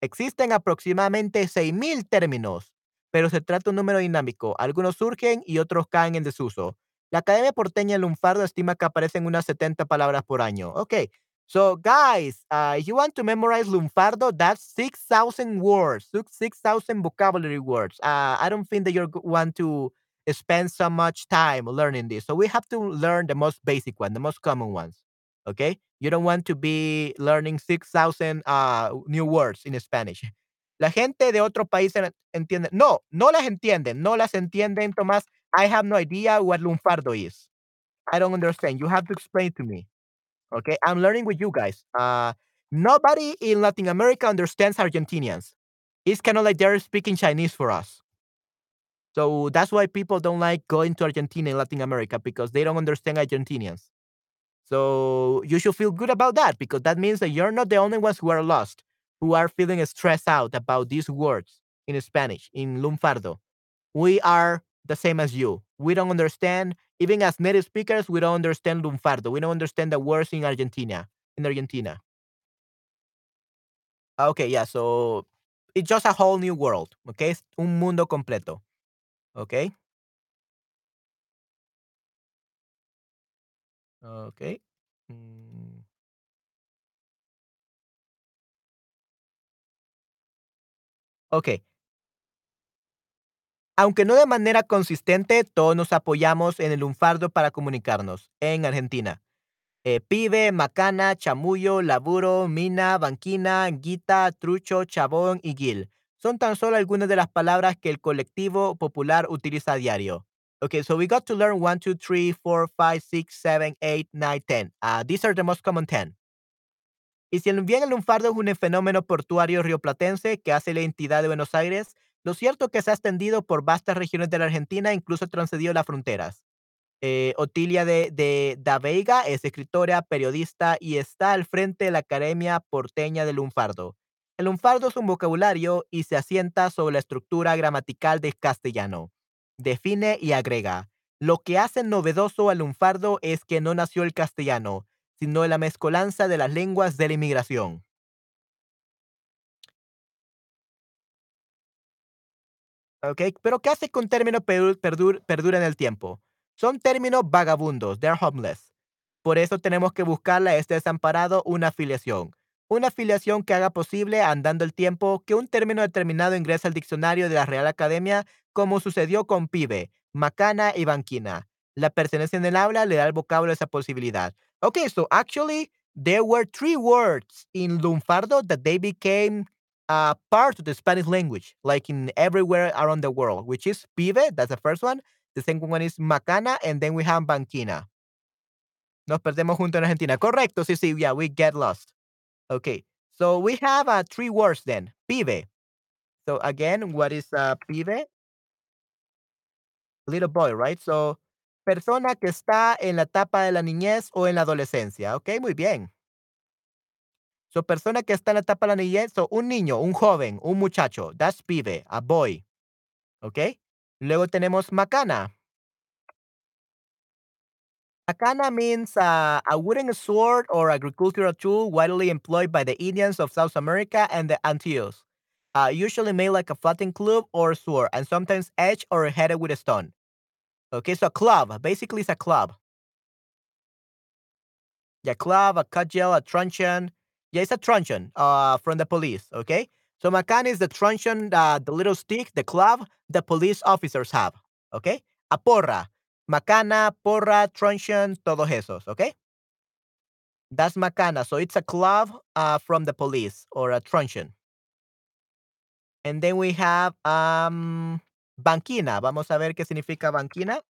Existen aproximadamente 6.000 términos, pero se trata de un número dinámico. Algunos surgen y otros caen en desuso. La Academia Porteña de Lunfardo estima que aparecen unas 70 palabras por año. Okay, so guys, uh, if you want to memorize Lunfardo, that's 6,000 words, 6,000 vocabulary words. Uh, I don't think that you want to spend so much time learning this. So we have to learn the most basic one, the most common ones. Okay, you don't want to be learning 6,000 uh, new words in Spanish. La gente de otro país entiende. No, no las entienden. No las entienden, Tomás. I have no idea what lunfardo is. I don't understand. You have to explain to me. Okay, I'm learning with you guys. Uh, nobody in Latin America understands Argentinians. It's kind of like they're speaking Chinese for us. So that's why people don't like going to Argentina in Latin America because they don't understand Argentinians. So you should feel good about that because that means that you're not the only ones who are lost, who are feeling stressed out about these words in Spanish, in Lunfardo. We are the same as you. We don't understand, even as native speakers, we don't understand Lunfardo. We don't understand the words in Argentina, in Argentina. Okay, yeah, so it's just a whole new world, okay? un mundo completo, okay? Okay. Mm. Ok. Aunque no de manera consistente, todos nos apoyamos en el lunfardo para comunicarnos en Argentina. Eh, pibe, macana, chamullo, laburo, mina, banquina, guita, trucho, chabón y gil. Son tan solo algunas de las palabras que el colectivo popular utiliza a diario. Okay, so we got to learn 1, 2, 3, 4, 5, 6, 7, 8, 9, 10. Uh, these are the most common 10. Y si bien el lunfardo es un fenómeno portuario rioplatense que hace la entidad de Buenos Aires, lo cierto es que se ha extendido por vastas regiones de la Argentina e incluso transcedido las fronteras. Eh, Otilia de, de Da Veiga es escritora, periodista y está al frente de la Academia Porteña del Lunfardo. El lunfardo es un vocabulario y se asienta sobre la estructura gramatical del castellano. Define y agrega. Lo que hace novedoso al lunfardo es que no nació el castellano, sino la mezcolanza de las lenguas de la inmigración. ¿Ok? Pero ¿qué hace con términos perdura en el tiempo? Son términos vagabundos, they're homeless. Por eso tenemos que buscarle a este desamparado una afiliación. Una afiliación que haga posible, andando el tiempo, que un término determinado ingrese al diccionario de la Real Academia, como sucedió con pibe, macana y banquina. La pertenencia en el habla le da al vocablo esa posibilidad. Okay, so actually, there were three words in Lunfardo that they became uh, part of the Spanish language, like in everywhere around the world, which is pibe, that's the first one. The second one is macana, and then we have banquina. Nos perdemos junto en Argentina. Correcto, sí, sí, yeah, we get lost. Okay, so we have uh, three words then. Pibe. So again, what is uh, pibe? Little boy, right? So persona que está en la etapa de la niñez o en la adolescencia. Ok, muy bien. So, persona que está en la etapa de la niñez, so, un niño, un joven, un muchacho. That's pibe, a boy. Ok. Luego tenemos macana. Macana means uh, a wooden sword or agricultural tool widely employed by the Indians of South America and the Antilles. Uh, usually made like a flattened club or sword, and sometimes edged or headed with a stone. Okay, so a club. Basically, it's a club. Yeah, club, a cudgel, a truncheon. Yeah, it's a truncheon uh, from the police. Okay, so macan is the truncheon, uh, the little stick, the club the police officers have. Okay, a porra, macana, porra, truncheon, todos esos. Okay, that's macana. So it's a club uh, from the police or a truncheon. And then we have um Banquina, vamos a ver qué significa banquina.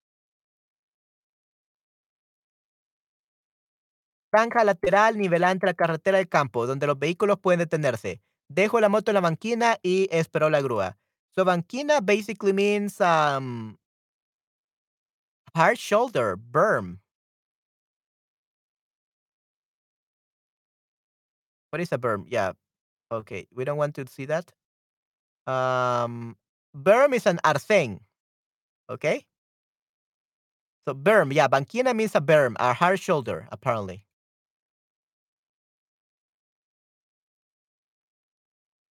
Franja lateral nivelante la carretera del campo, donde los vehículos pueden detenerse. Dejo la moto en la banquina y espero la grúa. So banquina basically means um, hard shoulder, berm. What is a berm? Yeah. Okay. We don't want to see that. Um, berm is an arcén. Okay? So berm, yeah, banquina means a berm, a hard shoulder, apparently.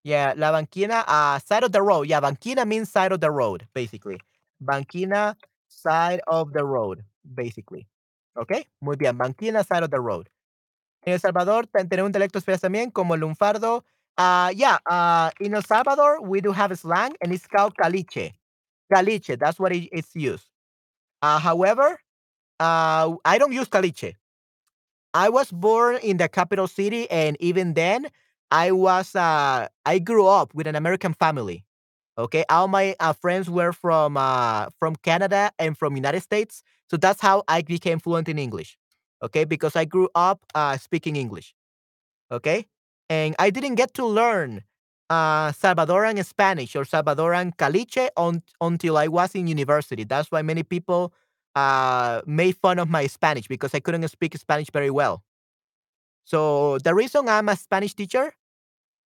Yeah, la banquina, uh, side of the road. Yeah, banquina means side of the road, basically. Banquina, side of the road, basically. ¿Ok? Muy bien, banquina, side of the road. En El Salvador ten- tenemos dialectos fríos también, como el lunfardo. Uh, yeah, uh, in El Salvador, we do have a slang, and it's called caliche. Caliche, that's what it, it's used. Uh, however, uh, I don't use caliche. I was born in the capital city, and even then, I was uh, I grew up with an American family. Okay, all my uh, friends were from uh, from Canada and from United States, so that's how I became fluent in English. Okay, because I grew up uh, speaking English. Okay, and I didn't get to learn uh, Salvadoran Spanish or Salvadoran Caliche on, until I was in university. That's why many people uh, made fun of my Spanish because I couldn't speak Spanish very well. So the reason I'm a Spanish teacher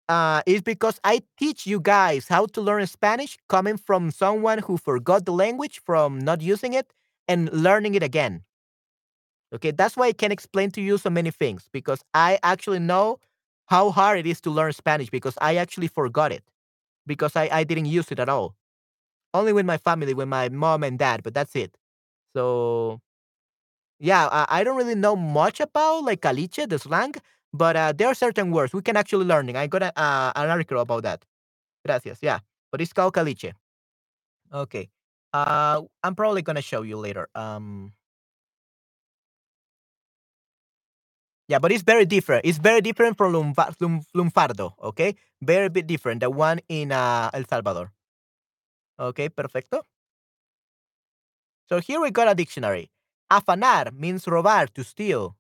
uh, is because I teach you guys how to learn Spanish coming from someone who forgot the language from not using it and learning it again. Okay, that's why I can explain to you so many things because I actually know how hard it is to learn Spanish because I actually forgot it because I, I didn't use it at all. Only with my family, with my mom and dad, but that's it. So yeah, I, I don't really know much about like caliche, the slang, but uh, there are certain words we can actually learn. I got a, uh, an article about that. Gracias. Yeah, but it's called caliche. Okay. Uh, I'm probably gonna show you later. Um, yeah, but it's very different. It's very different from lumfa- lum- lunfardo. Okay, very bit different. The one in uh, El Salvador. Okay, perfecto. So here we got a dictionary. Afanar means robar, to steal.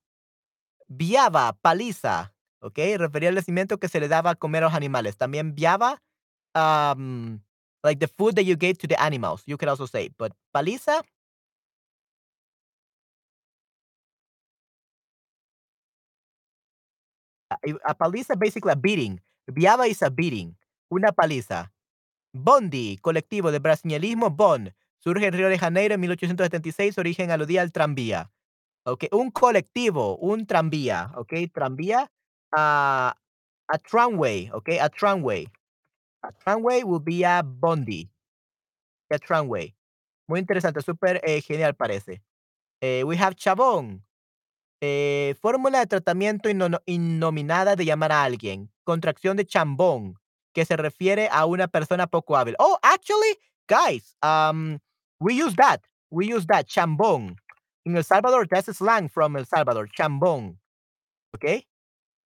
Viaba, paliza. Okay, refería al nacimiento que se le daba a comer a los animales. También viaba, um, like the food that you gave to the animals. You could also say, but paliza, a, paliza basically a beating. Viaba is a beating. Una paliza. Bondi, colectivo de brasileñismo Bon. Surge en Río de Janeiro en 1876, origen aludía al tranvía. Okay, un colectivo, un tranvía, okay, tranvía, a tramway, okay, a tramway. A tramway will be a bondi, a tramway. Muy interesante, súper eh, genial parece. Eh, we have chabón, eh, fórmula de tratamiento inno- innominada de llamar a alguien. Contracción de chambón, que se refiere a una persona poco hábil. Oh, actually, guys, um, we use that. We use that, chambón. In El Salvador, that's slang from El Salvador, chambón. Okay?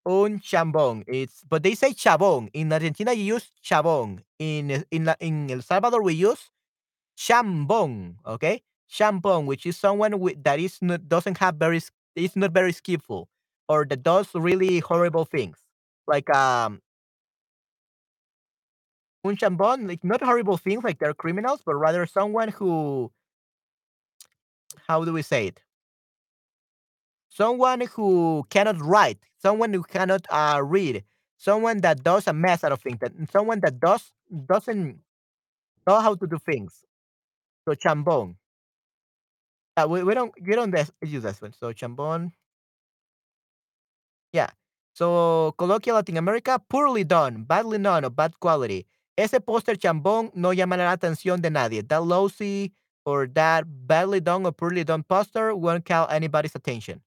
Un chambón. It's but they say chabón. In Argentina, you use chabón. In in in El Salvador, we use chambón. Okay? Chambón, which is someone with, that is doesn't have very s- is not very skillful or that does really horrible things. Like um un chambón, like not horrible things like they're criminals, but rather someone who how do we say it? Someone who cannot write, someone who cannot uh, read, someone that does a mess out of things, that someone that does doesn't know how to do things. So chambón. Uh, we, we don't we don't des- use this one. So chambón. Yeah. So colloquial Latin America, poorly done, badly done, or bad quality. Ese póster chambón no llamará la atención de nadie. That lousy or that badly done or poorly done poster won't call anybody's attention.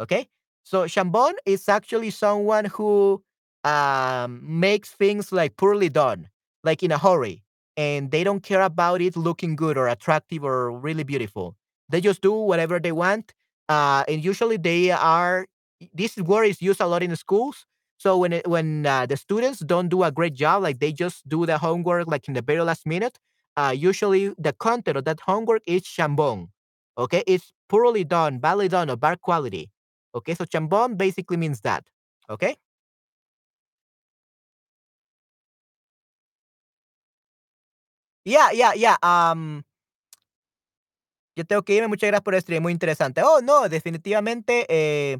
Okay? So chambón is actually someone who um, makes things like poorly done, like in a hurry, and they don't care about it looking good or attractive or really beautiful. They just do whatever they want. Uh, and usually they are this word is used a lot in the schools. So when it, when uh, the students don't do a great job, like they just do the homework like in the very last minute, uh, usually the content of that homework is chambon. Okay, it's poorly done, badly done, or bad quality. Okay, so chambon basically means that. Okay. Yeah, yeah, yeah. Um, yo tengo que irme. Muchas gracias por el stream, muy interesante. Oh, no, definitivamente. Eh,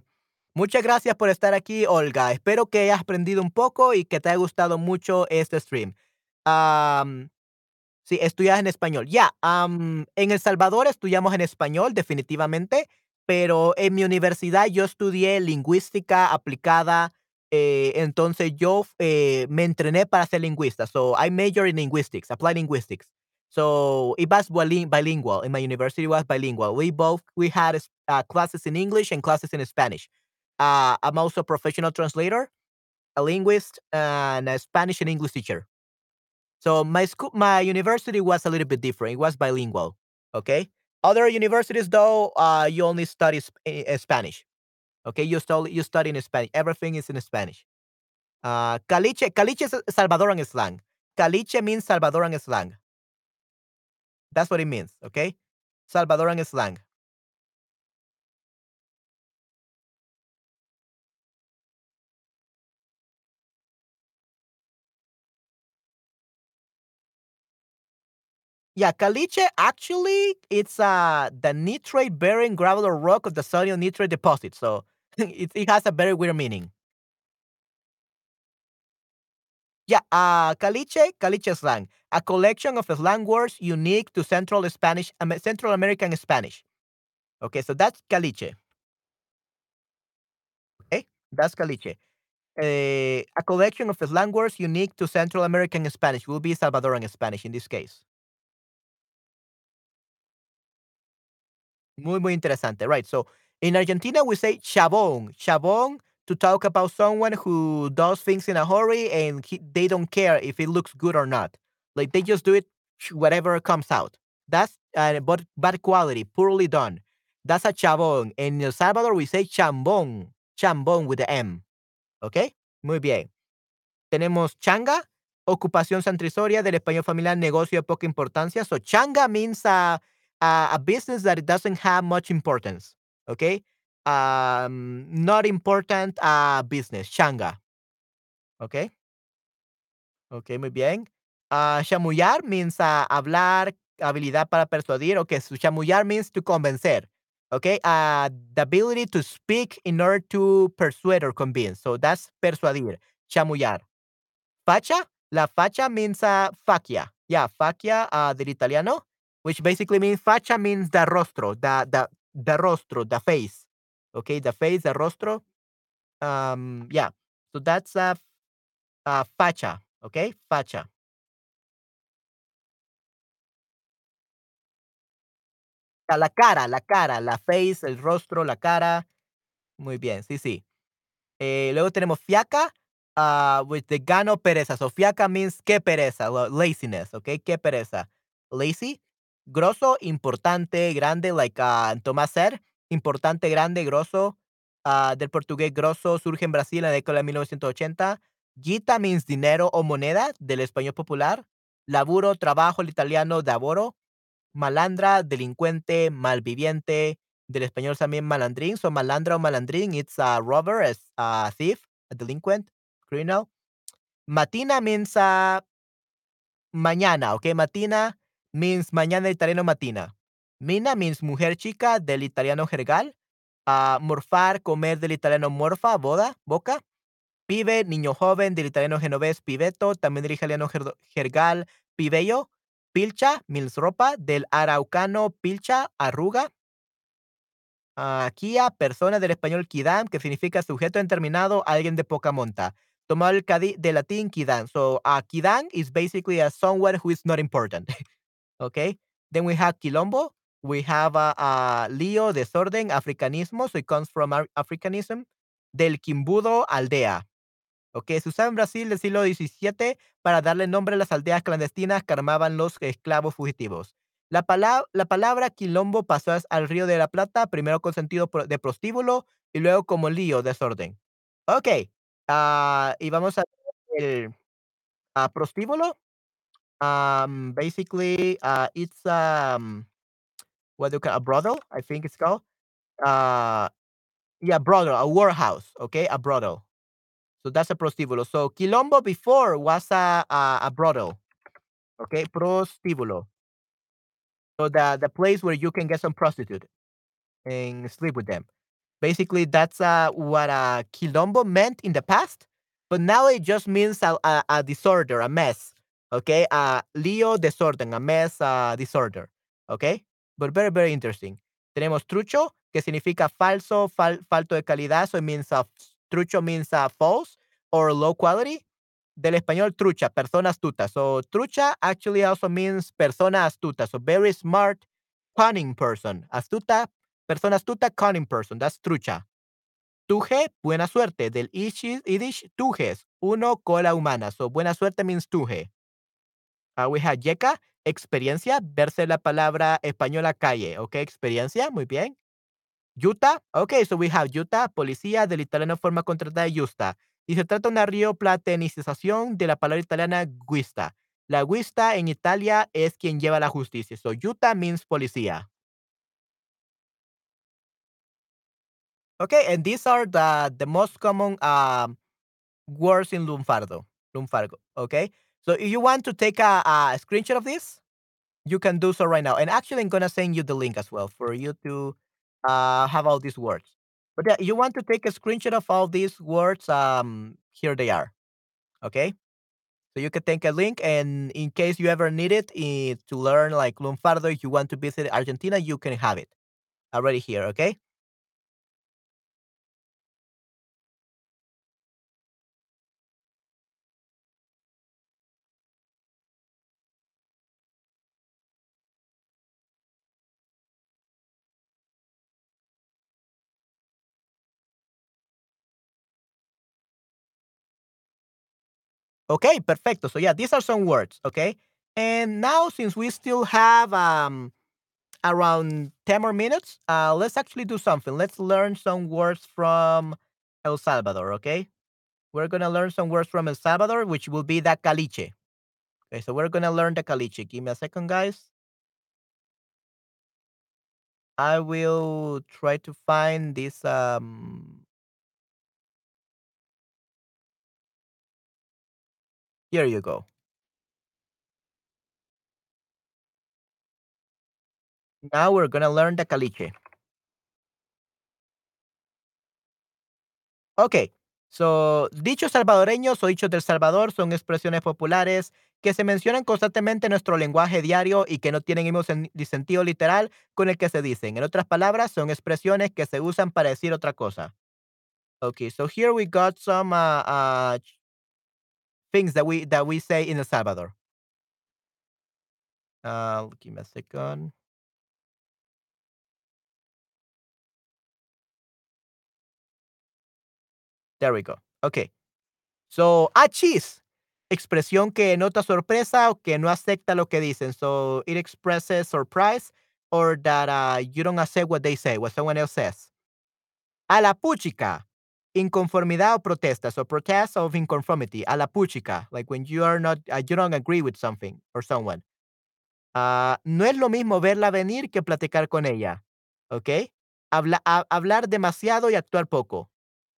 muchas gracias por estar aquí, Olga. Espero que hayas aprendido un poco y que te haya gustado mucho este stream. Am, sí, estudias en español. Ya, en El Salvador estudiamos en español, definitivamente, pero en mi universidad yo estudié lingüística aplicada Eh, entonces yo eh, me entrené para ser lingüista. So I major in linguistics, applied linguistics. So it was bilingual. In my university, it was bilingual. We both we had uh, classes in English and classes in Spanish. Uh, I'm also a professional translator, a linguist, and a Spanish and English teacher. So my school, my university was a little bit different. It was bilingual. Okay. Other universities, though, uh, you only study sp- uh, Spanish. Okay, you study you study in Spanish. Everything is in Spanish. Uh, caliche, caliche is Salvadoran slang. Caliche means Salvadoran slang. That's what it means. Okay, Salvadoran slang. Yeah, caliche actually it's uh the nitrate bearing gravel or rock of the sodium nitrate deposit. So *laughs* it, it has a very weird meaning. Yeah, uh, caliche, caliche slang, a collection of slang words unique to Central Spanish, Central American Spanish. Okay, so that's caliche. Okay, that's caliche. Uh, a collection of slang words unique to Central American Spanish will be Salvadoran Spanish in this case. Muy, muy interesante. Right. So in Argentina, we say chabón. Chabón to talk about someone who does things in a hurry and he, they don't care if it looks good or not. Like they just do it whatever comes out. That's uh, bad quality, poorly done. That's a chabón. In El Salvador, we say chambón. Chambón with the M. ¿Ok? Muy bien. Tenemos changa, ocupación centrisoria del español familiar, negocio de poca importancia. So changa means uh, uh, a business that doesn't have much importance. Okay, um, not important uh, business. Changa. Okay. Okay, muy bien. Uh, chamullar means uh, hablar, habilidad para persuadir. Okay, so chamullar means to convencer. Okay, uh, the ability to speak in order to persuade or convince. So that's persuadir, chamullar. Facha, la facha means uh, facia. Yeah, facia uh, del italiano which basically means facha means the rostro, the the the rostro, the face. Okay, the face, the rostro. Um, yeah. So that's a uh, facha. Okay, facha. La cara, la cara, la face, el rostro, la cara. Muy bien, sí, sí. Eh, luego tenemos fiaca, uh, with the gano pereza. So fiaca means qué pereza, laziness, okay, qué pereza. Lazy. Grosso, importante, grande, like uh, Tomás importante, grande, grosso. Uh, del portugués grosso surge en Brasil en la década de 1980. Gita means dinero o moneda, del español popular. Laburo, trabajo, el italiano, laboro. Malandra, delincuente, malviviente, del español también malandrín. So malandra o malandrín, it's a robber, es a thief, a delinquent, criminal. Matina means mañana, okay? Matina means mañana italiano matina. Mina means mujer chica del italiano jergal. Morfar, comer del italiano morfa, boda, boca. Pibe, niño joven del italiano genovés, pibeto, también del italiano jergal, pibello. Pilcha, means ropa, del araucano pilcha, arruga. Uh, kia, persona del español kidam, que significa sujeto determinado, alguien de poca monta. Tomado el de latín kidam. So, uh, kidam is basically a someone who is not important. *laughs* Okay. Then we have quilombo. We have a, uh, lío, desorden, africanismo. So it comes from Africanism. Del quimbudo, aldea. Okay. Se usaba en Brasil del siglo XVII para darle nombre a las aldeas clandestinas que armaban los esclavos fugitivos. La, la palabra quilombo pasó al río de la Plata, primero con sentido de prostíbulo y luego como lío, desorden. Ok. Uh, y vamos a el uh, prostíbulo. Um, basically, uh, it's um, what do you call a brothel? I think it's called. Uh, yeah, brothel, a warehouse. Okay, a brothel. So that's a prostíbulo. So Quilombo before was a a, a brothel. Okay, prostíbulo. So the the place where you can get some prostitute and sleep with them. Basically, that's uh, what a quilombo meant in the past, but now it just means a, a, a disorder, a mess. Okay, uh, lío, desorden, a mess, uh, disorder. Okay, but very, very interesting. Tenemos trucho, que significa falso, fal falto de calidad. So it means uh, trucho means uh, false. or low quality. Del español trucha, persona astuta. So trucha actually also means persona astuta. So very smart, cunning person. Astuta, persona astuta, cunning person. That's trucha. Tuje, buena suerte. Del Yiddish, tujes, uno, cola humana. So buena suerte means tuje. Uh, we have yeka, experiencia, verse la palabra española calle. Ok, experiencia, muy bien. Yuta, ok, so we have yuta, policía, del italiano forma contratada justa. Y se trata de una rioplatenización de la palabra italiana guista. La guista en Italia es quien lleva la justicia. So yuta means policía. Okay, and these are the the most common um, words in Lunfardo. Lunfardo. Okay, so if you want to take a, a screenshot of this, you can do so right now. And actually, I'm gonna send you the link as well for you to uh, have all these words. But yeah, you want to take a screenshot of all these words. Um, here they are. Okay, so you can take a link, and in case you ever need it eh, to learn like Lunfardo, if you want to visit Argentina, you can have it already here. Okay. Okay, perfecto. So yeah, these are some words. Okay, and now since we still have um around 10 more minutes, uh, let's actually do something. Let's learn some words from El Salvador, okay? We're going to learn some words from El Salvador, which will be the caliche. Okay, so we're going to learn the caliche. Give me a second, guys. I will try to find this. Um, here you go. Now we're going to learn the caliche. Ok, so, dichos salvadoreños o dichos del Salvador son expresiones populares que se mencionan constantemente en nuestro lenguaje diario y que no tienen el sentido literal con el que se dicen. En otras palabras, son expresiones que se usan para decir otra cosa. Okay, so here we got some uh, uh, things that we that we say in El Salvador. Uh, give me a second. There we go. Okay. So, achis, expresión que nota sorpresa o que no acepta lo que dicen. So, it expresses surprise or that uh, you don't accept what they say, what someone else says. A la puchica, inconformidad o protesta. So, protest of inconformity. A la puchica, like when you are not, uh, you don't agree with something or someone. Ah, no es lo mismo verla venir que platicar con ella. ¿Ok? Habla- ha- hablar demasiado y actuar poco.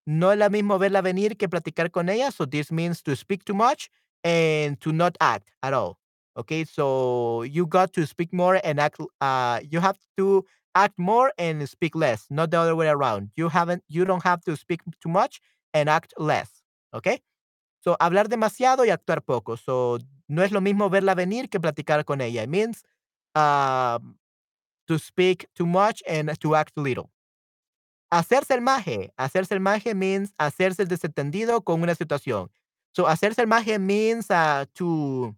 No es lo mismo verla venir que platicar con ella. So this means to speak too much and to not act at all. Okay, so you got to speak more and act. Uh, you have to act more and speak less, not the other way around. You haven't. You don't have to speak too much and act less. Okay. So hablar demasiado y actuar poco. So no es lo mismo verla venir que platicar con ella. It means um, to speak too much and to act little. Hacerse el maje. Hacerse el maje means hacerse el desentendido con una situación. So hacerse el maje means uh, to.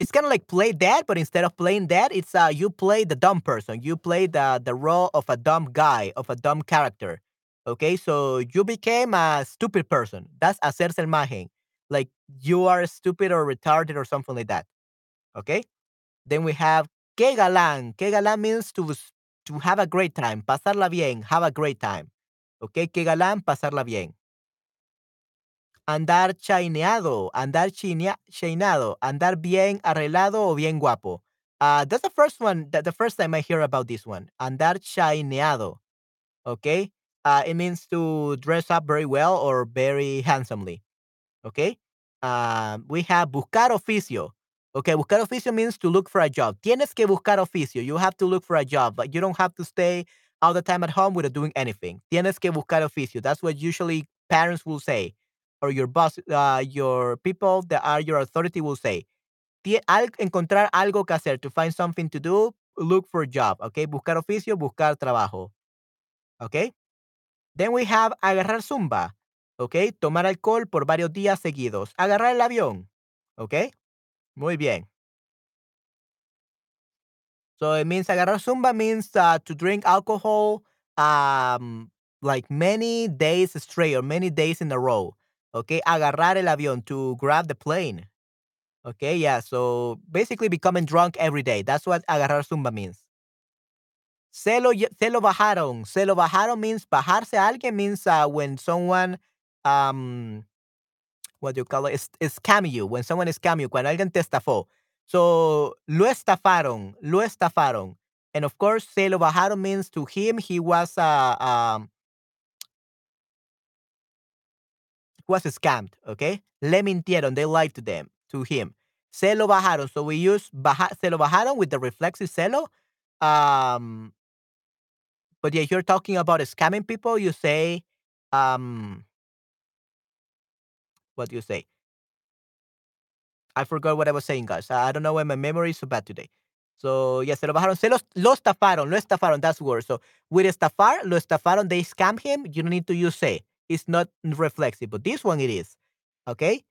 It's kind of like play dead, but instead of playing dead, it's uh, you play the dumb person. You play the the role of a dumb guy, of a dumb character. Okay, so you became a stupid person. That's hacerse el maje. Like you are stupid or retarded or something like that. Okay. Then we have que galán. Que galán means to to have a great time. Pasarla bien. Have a great time. Okay. Que galán, pasarla bien. Andar chaineado. Andar chinea- chainado. Andar bien arreglado o bien guapo. Uh, that's the first one. That the first time I hear about this one. Andar chaineado. Okay. Uh, it means to dress up very well or very handsomely. Okay. Um, we have buscar oficio. Okay, buscar oficio means to look for a job. Tienes que buscar oficio. You have to look for a job, but you don't have to stay all the time at home without doing anything. Tienes que buscar oficio. That's what usually parents will say, or your boss, uh, your people that are your authority will say. Al encontrar algo que hacer, to find something to do, look for a job. Okay, buscar oficio, buscar trabajo. Okay. Then we have agarrar zumba. okay? tomar alcohol por varios días seguidos. Agarrar el avión, okay? Muy bien. So it means agarrar Zumba means, uh, to drink alcohol, um, like many days straight or many days in a row. Okay, agarrar el avión, to grab the plane. Okay, yeah, so basically becoming drunk every day. That's what agarrar Zumba means. Se lo, se lo bajaron. Se lo bajaron means bajarse a alguien means uh, when someone um what do you call it? Es, scam you. When someone scam you. Cuando alguien te estafó. So, lo estafaron. Lo estafaron. And of course, se lo bajaron means to him, he was, uh, um, was scammed. Okay. Le mintieron. They lied to them, to him. Se lo bajaron. So, we use baja, se lo bajaron with the reflexive celo. Um, but yeah, if you're talking about scamming people, you say, um, what do you say? I forgot what I was saying, guys. I don't know why my memory is so bad today. So, yeah, se lo bajaron. Se los, lo estafaron. Lo estafaron. That's word. So, with estafar, lo estafaron. They scam him. You don't need to use se. It's not reflexive. But this one it is. Okay?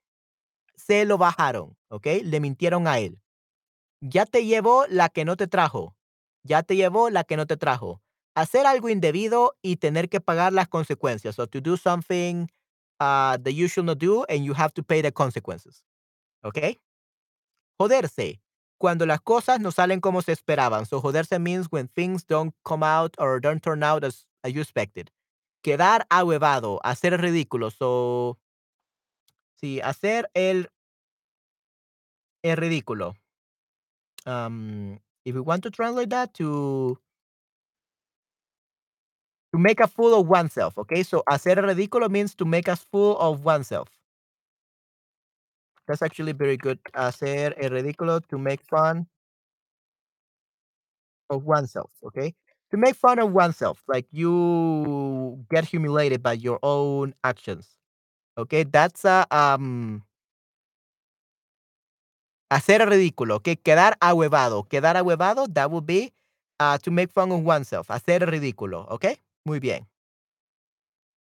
Se lo bajaron. Okay? Le mintieron a él. Ya te llevó la que no te trajo. Ya te llevó la que no te trajo. Hacer algo indebido y tener que pagar las consecuencias. So, to do something uh, that you should not do and you have to pay the consequences. Okay? Joderse. Cuando las cosas no salen como se esperaban. So joderse means when things don't come out or don't turn out as, as you expected. Quedar ahuevado, hacer ridículo. So, sí, hacer el, el ridículo. Um, if we want to translate that to to make a fool of oneself, okay? So hacer ridículo means to make a fool of oneself. That's actually very good. Hacer el ridículo to make fun of oneself, okay? To make fun of oneself, like you get humiliated by your own actions. Okay, that's a um hacer ridículo, okay? Quedar ahuevado. Quedar ahuevado, that would be uh, to make fun of oneself. Hacer ridículo, okay? Muy bien.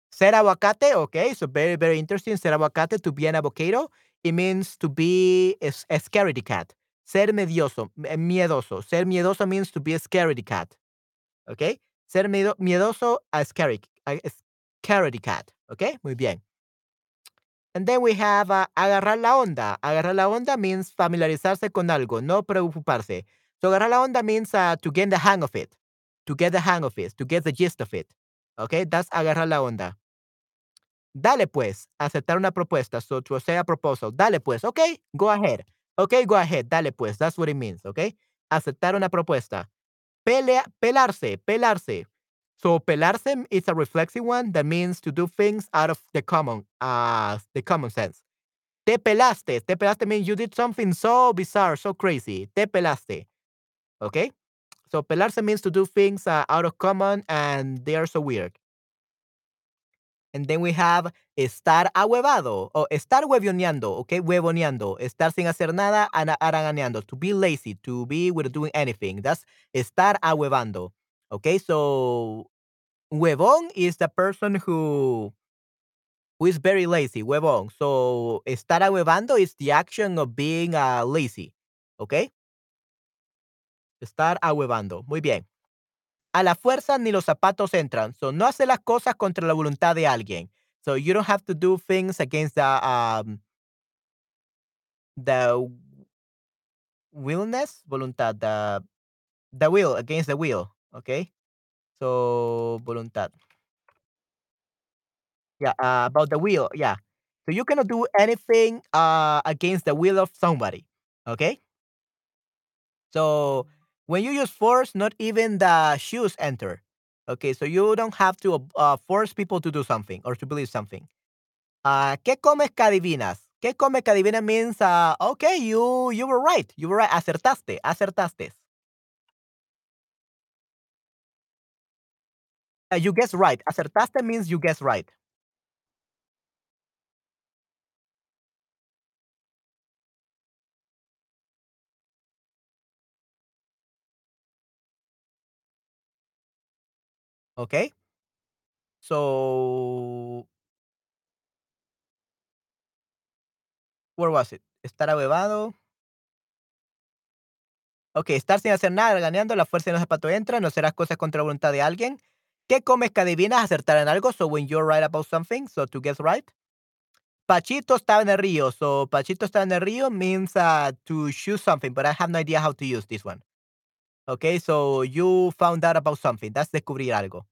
Ser aguacate, okay? So very, very interesting. Ser aguacate, to be an avocado. It means to be a, a scaredy cat. Ser medioso, miedoso. Ser miedoso means to be a scaredy cat. ¿Ok? Ser miedo, miedoso a scary, a scaredy cat, ¿ok? Muy bien. And then we have uh, agarrar la onda. Agarrar la onda means familiarizarse con algo, no preocuparse. So agarrar la onda means uh, to get the hang of it, to get the hang of it, to get the gist of it. Okay, that's agarrar la onda. Dale pues, aceptar una propuesta. So to say a proposal. Dale pues, okay, go ahead. Okay, go ahead. Dale pues, that's what it means. Okay, aceptar una propuesta. Pelea, pelarse, pelarse. So pelarse is a reflexive one that means to do things out of the common, uh, the common sense. Te pelaste. Te pelaste means you did something so bizarre, so crazy. Te pelaste. Okay? So pelarse means to do things uh, out of common and they are so weird. And then we have estar ahuevado o estar huevoneando, okay? Huevoneando, estar sin hacer nada, haraganeando, to be lazy, to be without doing anything. That's estar ahuevando. Okay, so huevón is the person who who is very lazy, huevón. So estar ahuevando is the action of being uh, lazy. Okay? Estar ahuevando. Muy bien. A la fuerza ni los zapatos entran. So no hace las cosas contra la voluntad de alguien. So you don't have to do things against the um the willness, voluntad, the the will against the will. Okay? So voluntad. Yeah, uh, about the will. Yeah. So you cannot do anything uh against the will of somebody. Okay? So when you use force, not even the shoes enter. Okay, so you don't have to uh, force people to do something or to believe something. Uh, ¿Qué comes que adivinas? ¿Qué comes que adivinas means, uh, okay, you you were right. You were right. Acertaste. Acertaste. Uh, you guess right. Acertaste means you guess right. Okay? So Where was it? Estar abevado. Ok, estar sin hacer nada, ganeando, la fuerza de los zapatos entra, no serás cosas contra voluntad de alguien. ¿Qué comes que adivinas? Acertar en algo. So when you're right about something, so to guess right. Pachito estaba en el río. So Pachito estaba en el río means uh, to choose something, but I have no idea how to use this one. Okay, so you found out about something. That's descubrir algo.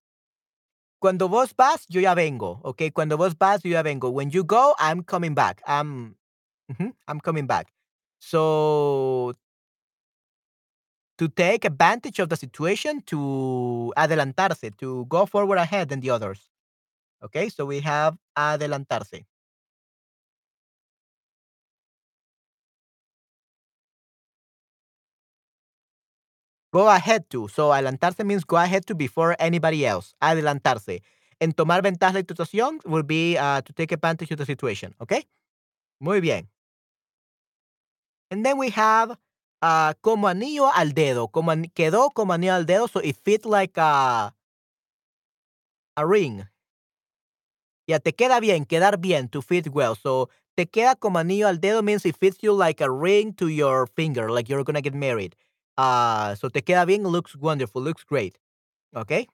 Cuando vos vas, yo ya vengo. Okay, cuando vos vas, yo ya vengo. When you go, I'm coming back. I'm, I'm coming back. So to take advantage of the situation, to adelantarse, to go forward ahead than the others. Okay, so we have adelantarse. Go ahead to. So adelantarse means go ahead to before anybody else. Adelantarse. En tomar ventaja de la situación will be uh, to take advantage of the situation. Okay? Muy bien. And then we have uh, como anillo al dedo. Como an quedó como anillo al dedo. So it fits like a, a ring. Ya te queda bien, quedar bien, to fit well. So te queda como anillo al dedo means it fits you like a ring to your finger, like you're gonna get married. Uh, so te queda bien, looks wonderful, looks great. Okay?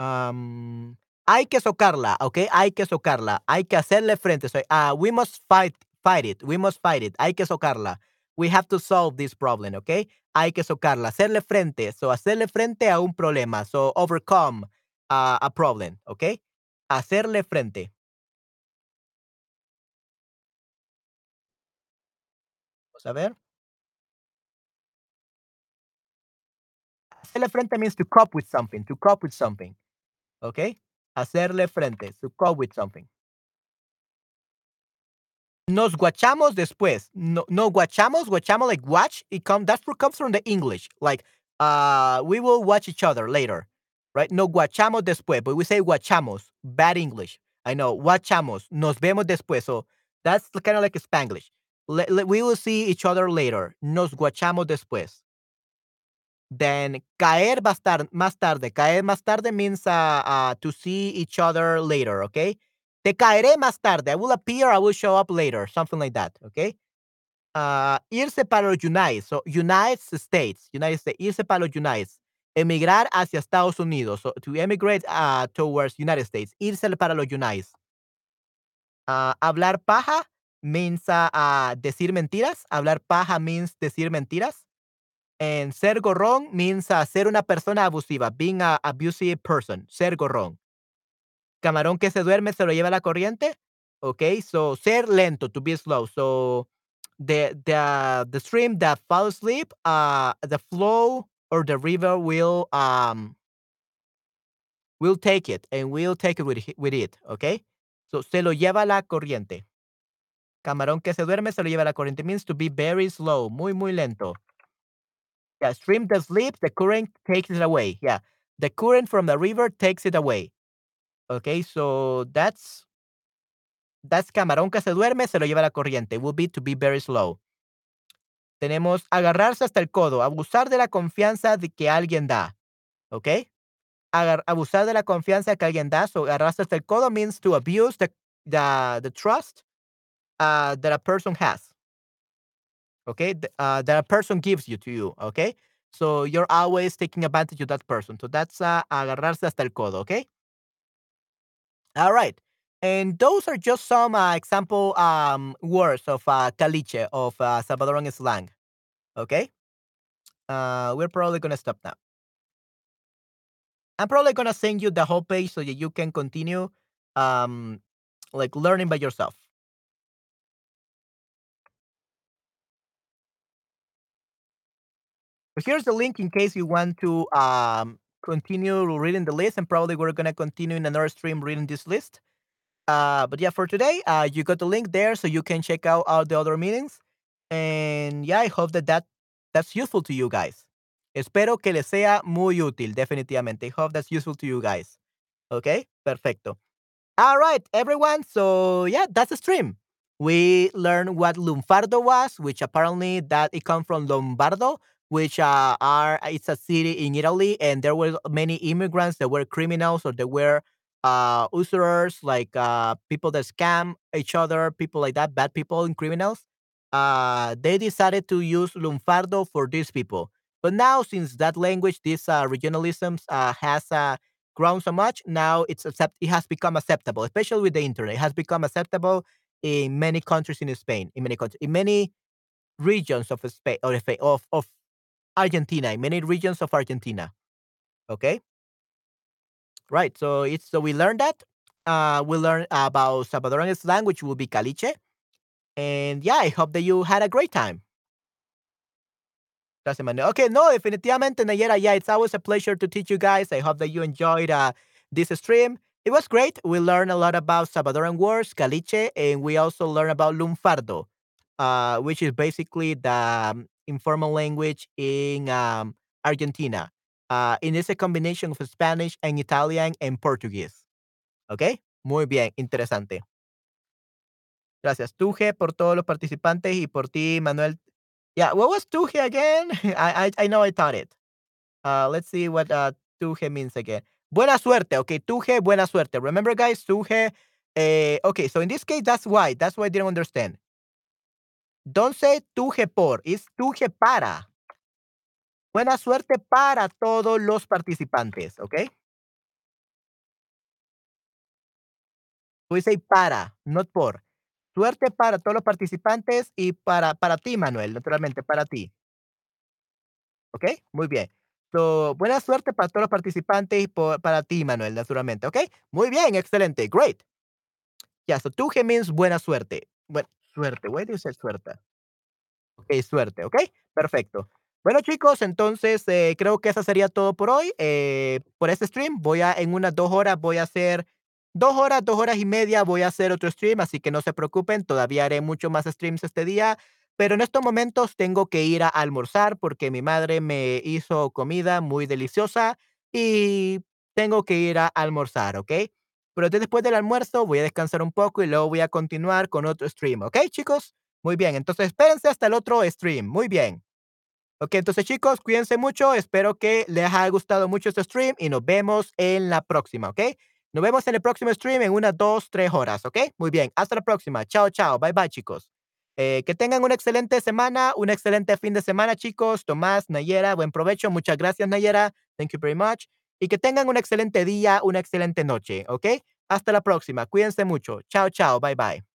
Um, hay que socarla, okay? Hay que socarla. Hay que hacerle frente. So, uh, we must fight, fight it. We must fight it. Hay que socarla. We have to solve this problem, okay? Hay que socarla. Hacerle frente. So, hacerle frente a un problema. So, overcome uh, a problem, okay? Hacerle frente. Vamos a ver. Hacerle frente means to cope with something, to cope with something. Okay? Hacerle frente, to cope with something. Nos guachamos después. No, no guachamos, guachamos like watch. It come, that comes from the English. Like, uh, we will watch each other later. Right? No guachamos después, but we say guachamos. Bad English. I know. Guachamos. Nos vemos después. So that's kind of like Spanglish. we will see each other later. Nos guachamos después. Then caer más tarde. Caer más tarde means uh, uh, to see each other later, okay? Te caeré más tarde. I will appear, I will show up later. Something like that, okay? Uh, irse para los United. So, United States. United States. Irse para los United. Emigrar hacia Estados Unidos. So, to emigrate uh, towards United States. Irse para los United. Uh, hablar paja means uh, decir mentiras. Hablar paja means decir mentiras. And ser gorrón means uh, ser una persona abusiva, being an abusive person, ser gorrón. Camarón que se duerme se lo lleva la corriente. Okay, so ser lento, to be slow. So the the the stream that falls asleep, uh, the flow or the river will um will take it and will take it with with it. Okay, so se lo lleva la corriente. Camarón que se duerme se lo lleva la corriente means to be very slow, muy muy lento. Yeah, stream that sleeps, the current takes it away. Yeah, the current from the river takes it away. Okay, so that's that's camarón que se duerme, se lo lleva la corriente. Will be to be very slow. Tenemos agarrarse hasta el codo, abusar de la confianza de que alguien da. Okay? Agar abusar de la confianza que alguien da. So agarrarse hasta el codo means to abuse the the, the trust uh, that a person has okay? Uh, that a person gives you to you okay? So you're always taking advantage of that person. So that's uh, agarrarse hasta el codo okay? All right and those are just some uh, example um, words of uh, caliche of uh, salvadoran slang okay? Uh, we're probably gonna stop now. I'm probably gonna send you the whole page so that you can continue um, like learning by yourself But here's the link in case you want to um, continue reading the list, and probably we're gonna continue in another stream reading this list. Uh, but yeah, for today, uh, you got the link there, so you can check out all the other meetings. And yeah, I hope that, that that's useful to you guys. Espero que les sea muy útil, definitivamente. I hope that's useful to you guys. Okay, perfecto. All right, everyone. So yeah, that's the stream. We learned what lunfardo was, which apparently that it comes from Lombardo, which uh, are it's a city in Italy, and there were many immigrants that were criminals or they were uh, usurers, like uh, people that scam each other, people like that, bad people and criminals. Uh, they decided to use lunfardo for these people. But now, since that language, this uh, regionalisms uh, has uh, grown so much, now it's accept. It has become acceptable, especially with the internet. It has become acceptable in many countries in Spain, in many countries, in many regions of Spain or of of Argentina, in many regions of Argentina. Okay. Right. So it's so we learned that. Uh, we learned about Salvadoran slang, which will be caliche. And yeah, I hope that you had a great time. Okay, no, definitivamente, Nayera. Yeah, it's always a pleasure to teach you guys. I hope that you enjoyed uh, this stream. It was great. We learned a lot about Salvadoran words, caliche, and we also learned about lunfardo, uh, which is basically the um, informal language in um, Argentina. Uh, and it's a combination of Spanish and Italian and Portuguese. Okay? Muy bien, interesante. Gracias, Tuje, por todos los participantes y por ti, Manuel. Yeah, what was Tuje again? *laughs* I, I I know I taught it. Uh, let's see what uh, Tuje means again. Buena suerte. Okay, Tuje, buena suerte. Remember, guys, Tuje. Eh, okay, so in this case, that's why. That's why I didn't understand. Don't say Tuje por. It's Tuje para. Buena suerte para todos los participantes. Okay. We say para, not por. Suerte para todos los participantes y para, para ti, Manuel, naturalmente, para ti. ¿Ok? Muy bien. So, buena suerte para todos los participantes y para ti, Manuel, naturalmente. ¿Ok? Muy bien, excelente. Great. Yeah, so Tuje means buena suerte. Buena suerte. Do you say suerte? Ok, suerte. ¿Ok? Perfecto. Bueno, chicos, entonces eh, creo que eso sería todo por hoy. Eh, por este stream, voy a, en unas dos horas, voy a hacer Dos horas, dos horas y media voy a hacer otro stream, así que no se preocupen, todavía haré mucho más streams este día, pero en estos momentos tengo que ir a almorzar porque mi madre me hizo comida muy deliciosa y tengo que ir a almorzar, ¿ok? Pero después del almuerzo voy a descansar un poco y luego voy a continuar con otro stream, ¿ok, chicos? Muy bien, entonces espérense hasta el otro stream, muy bien. Ok, entonces chicos, cuídense mucho, espero que les haya gustado mucho este stream y nos vemos en la próxima, ¿ok? Nos vemos en el próximo stream en unas dos, tres horas, ¿ok? Muy bien, hasta la próxima. Chao, chao. Bye, bye, chicos. Eh, que tengan una excelente semana, un excelente fin de semana, chicos. Tomás, Nayera, buen provecho. Muchas gracias, Nayera. Thank you very much. Y que tengan un excelente día, una excelente noche, ¿ok? Hasta la próxima. Cuídense mucho. Chao, chao. Bye, bye.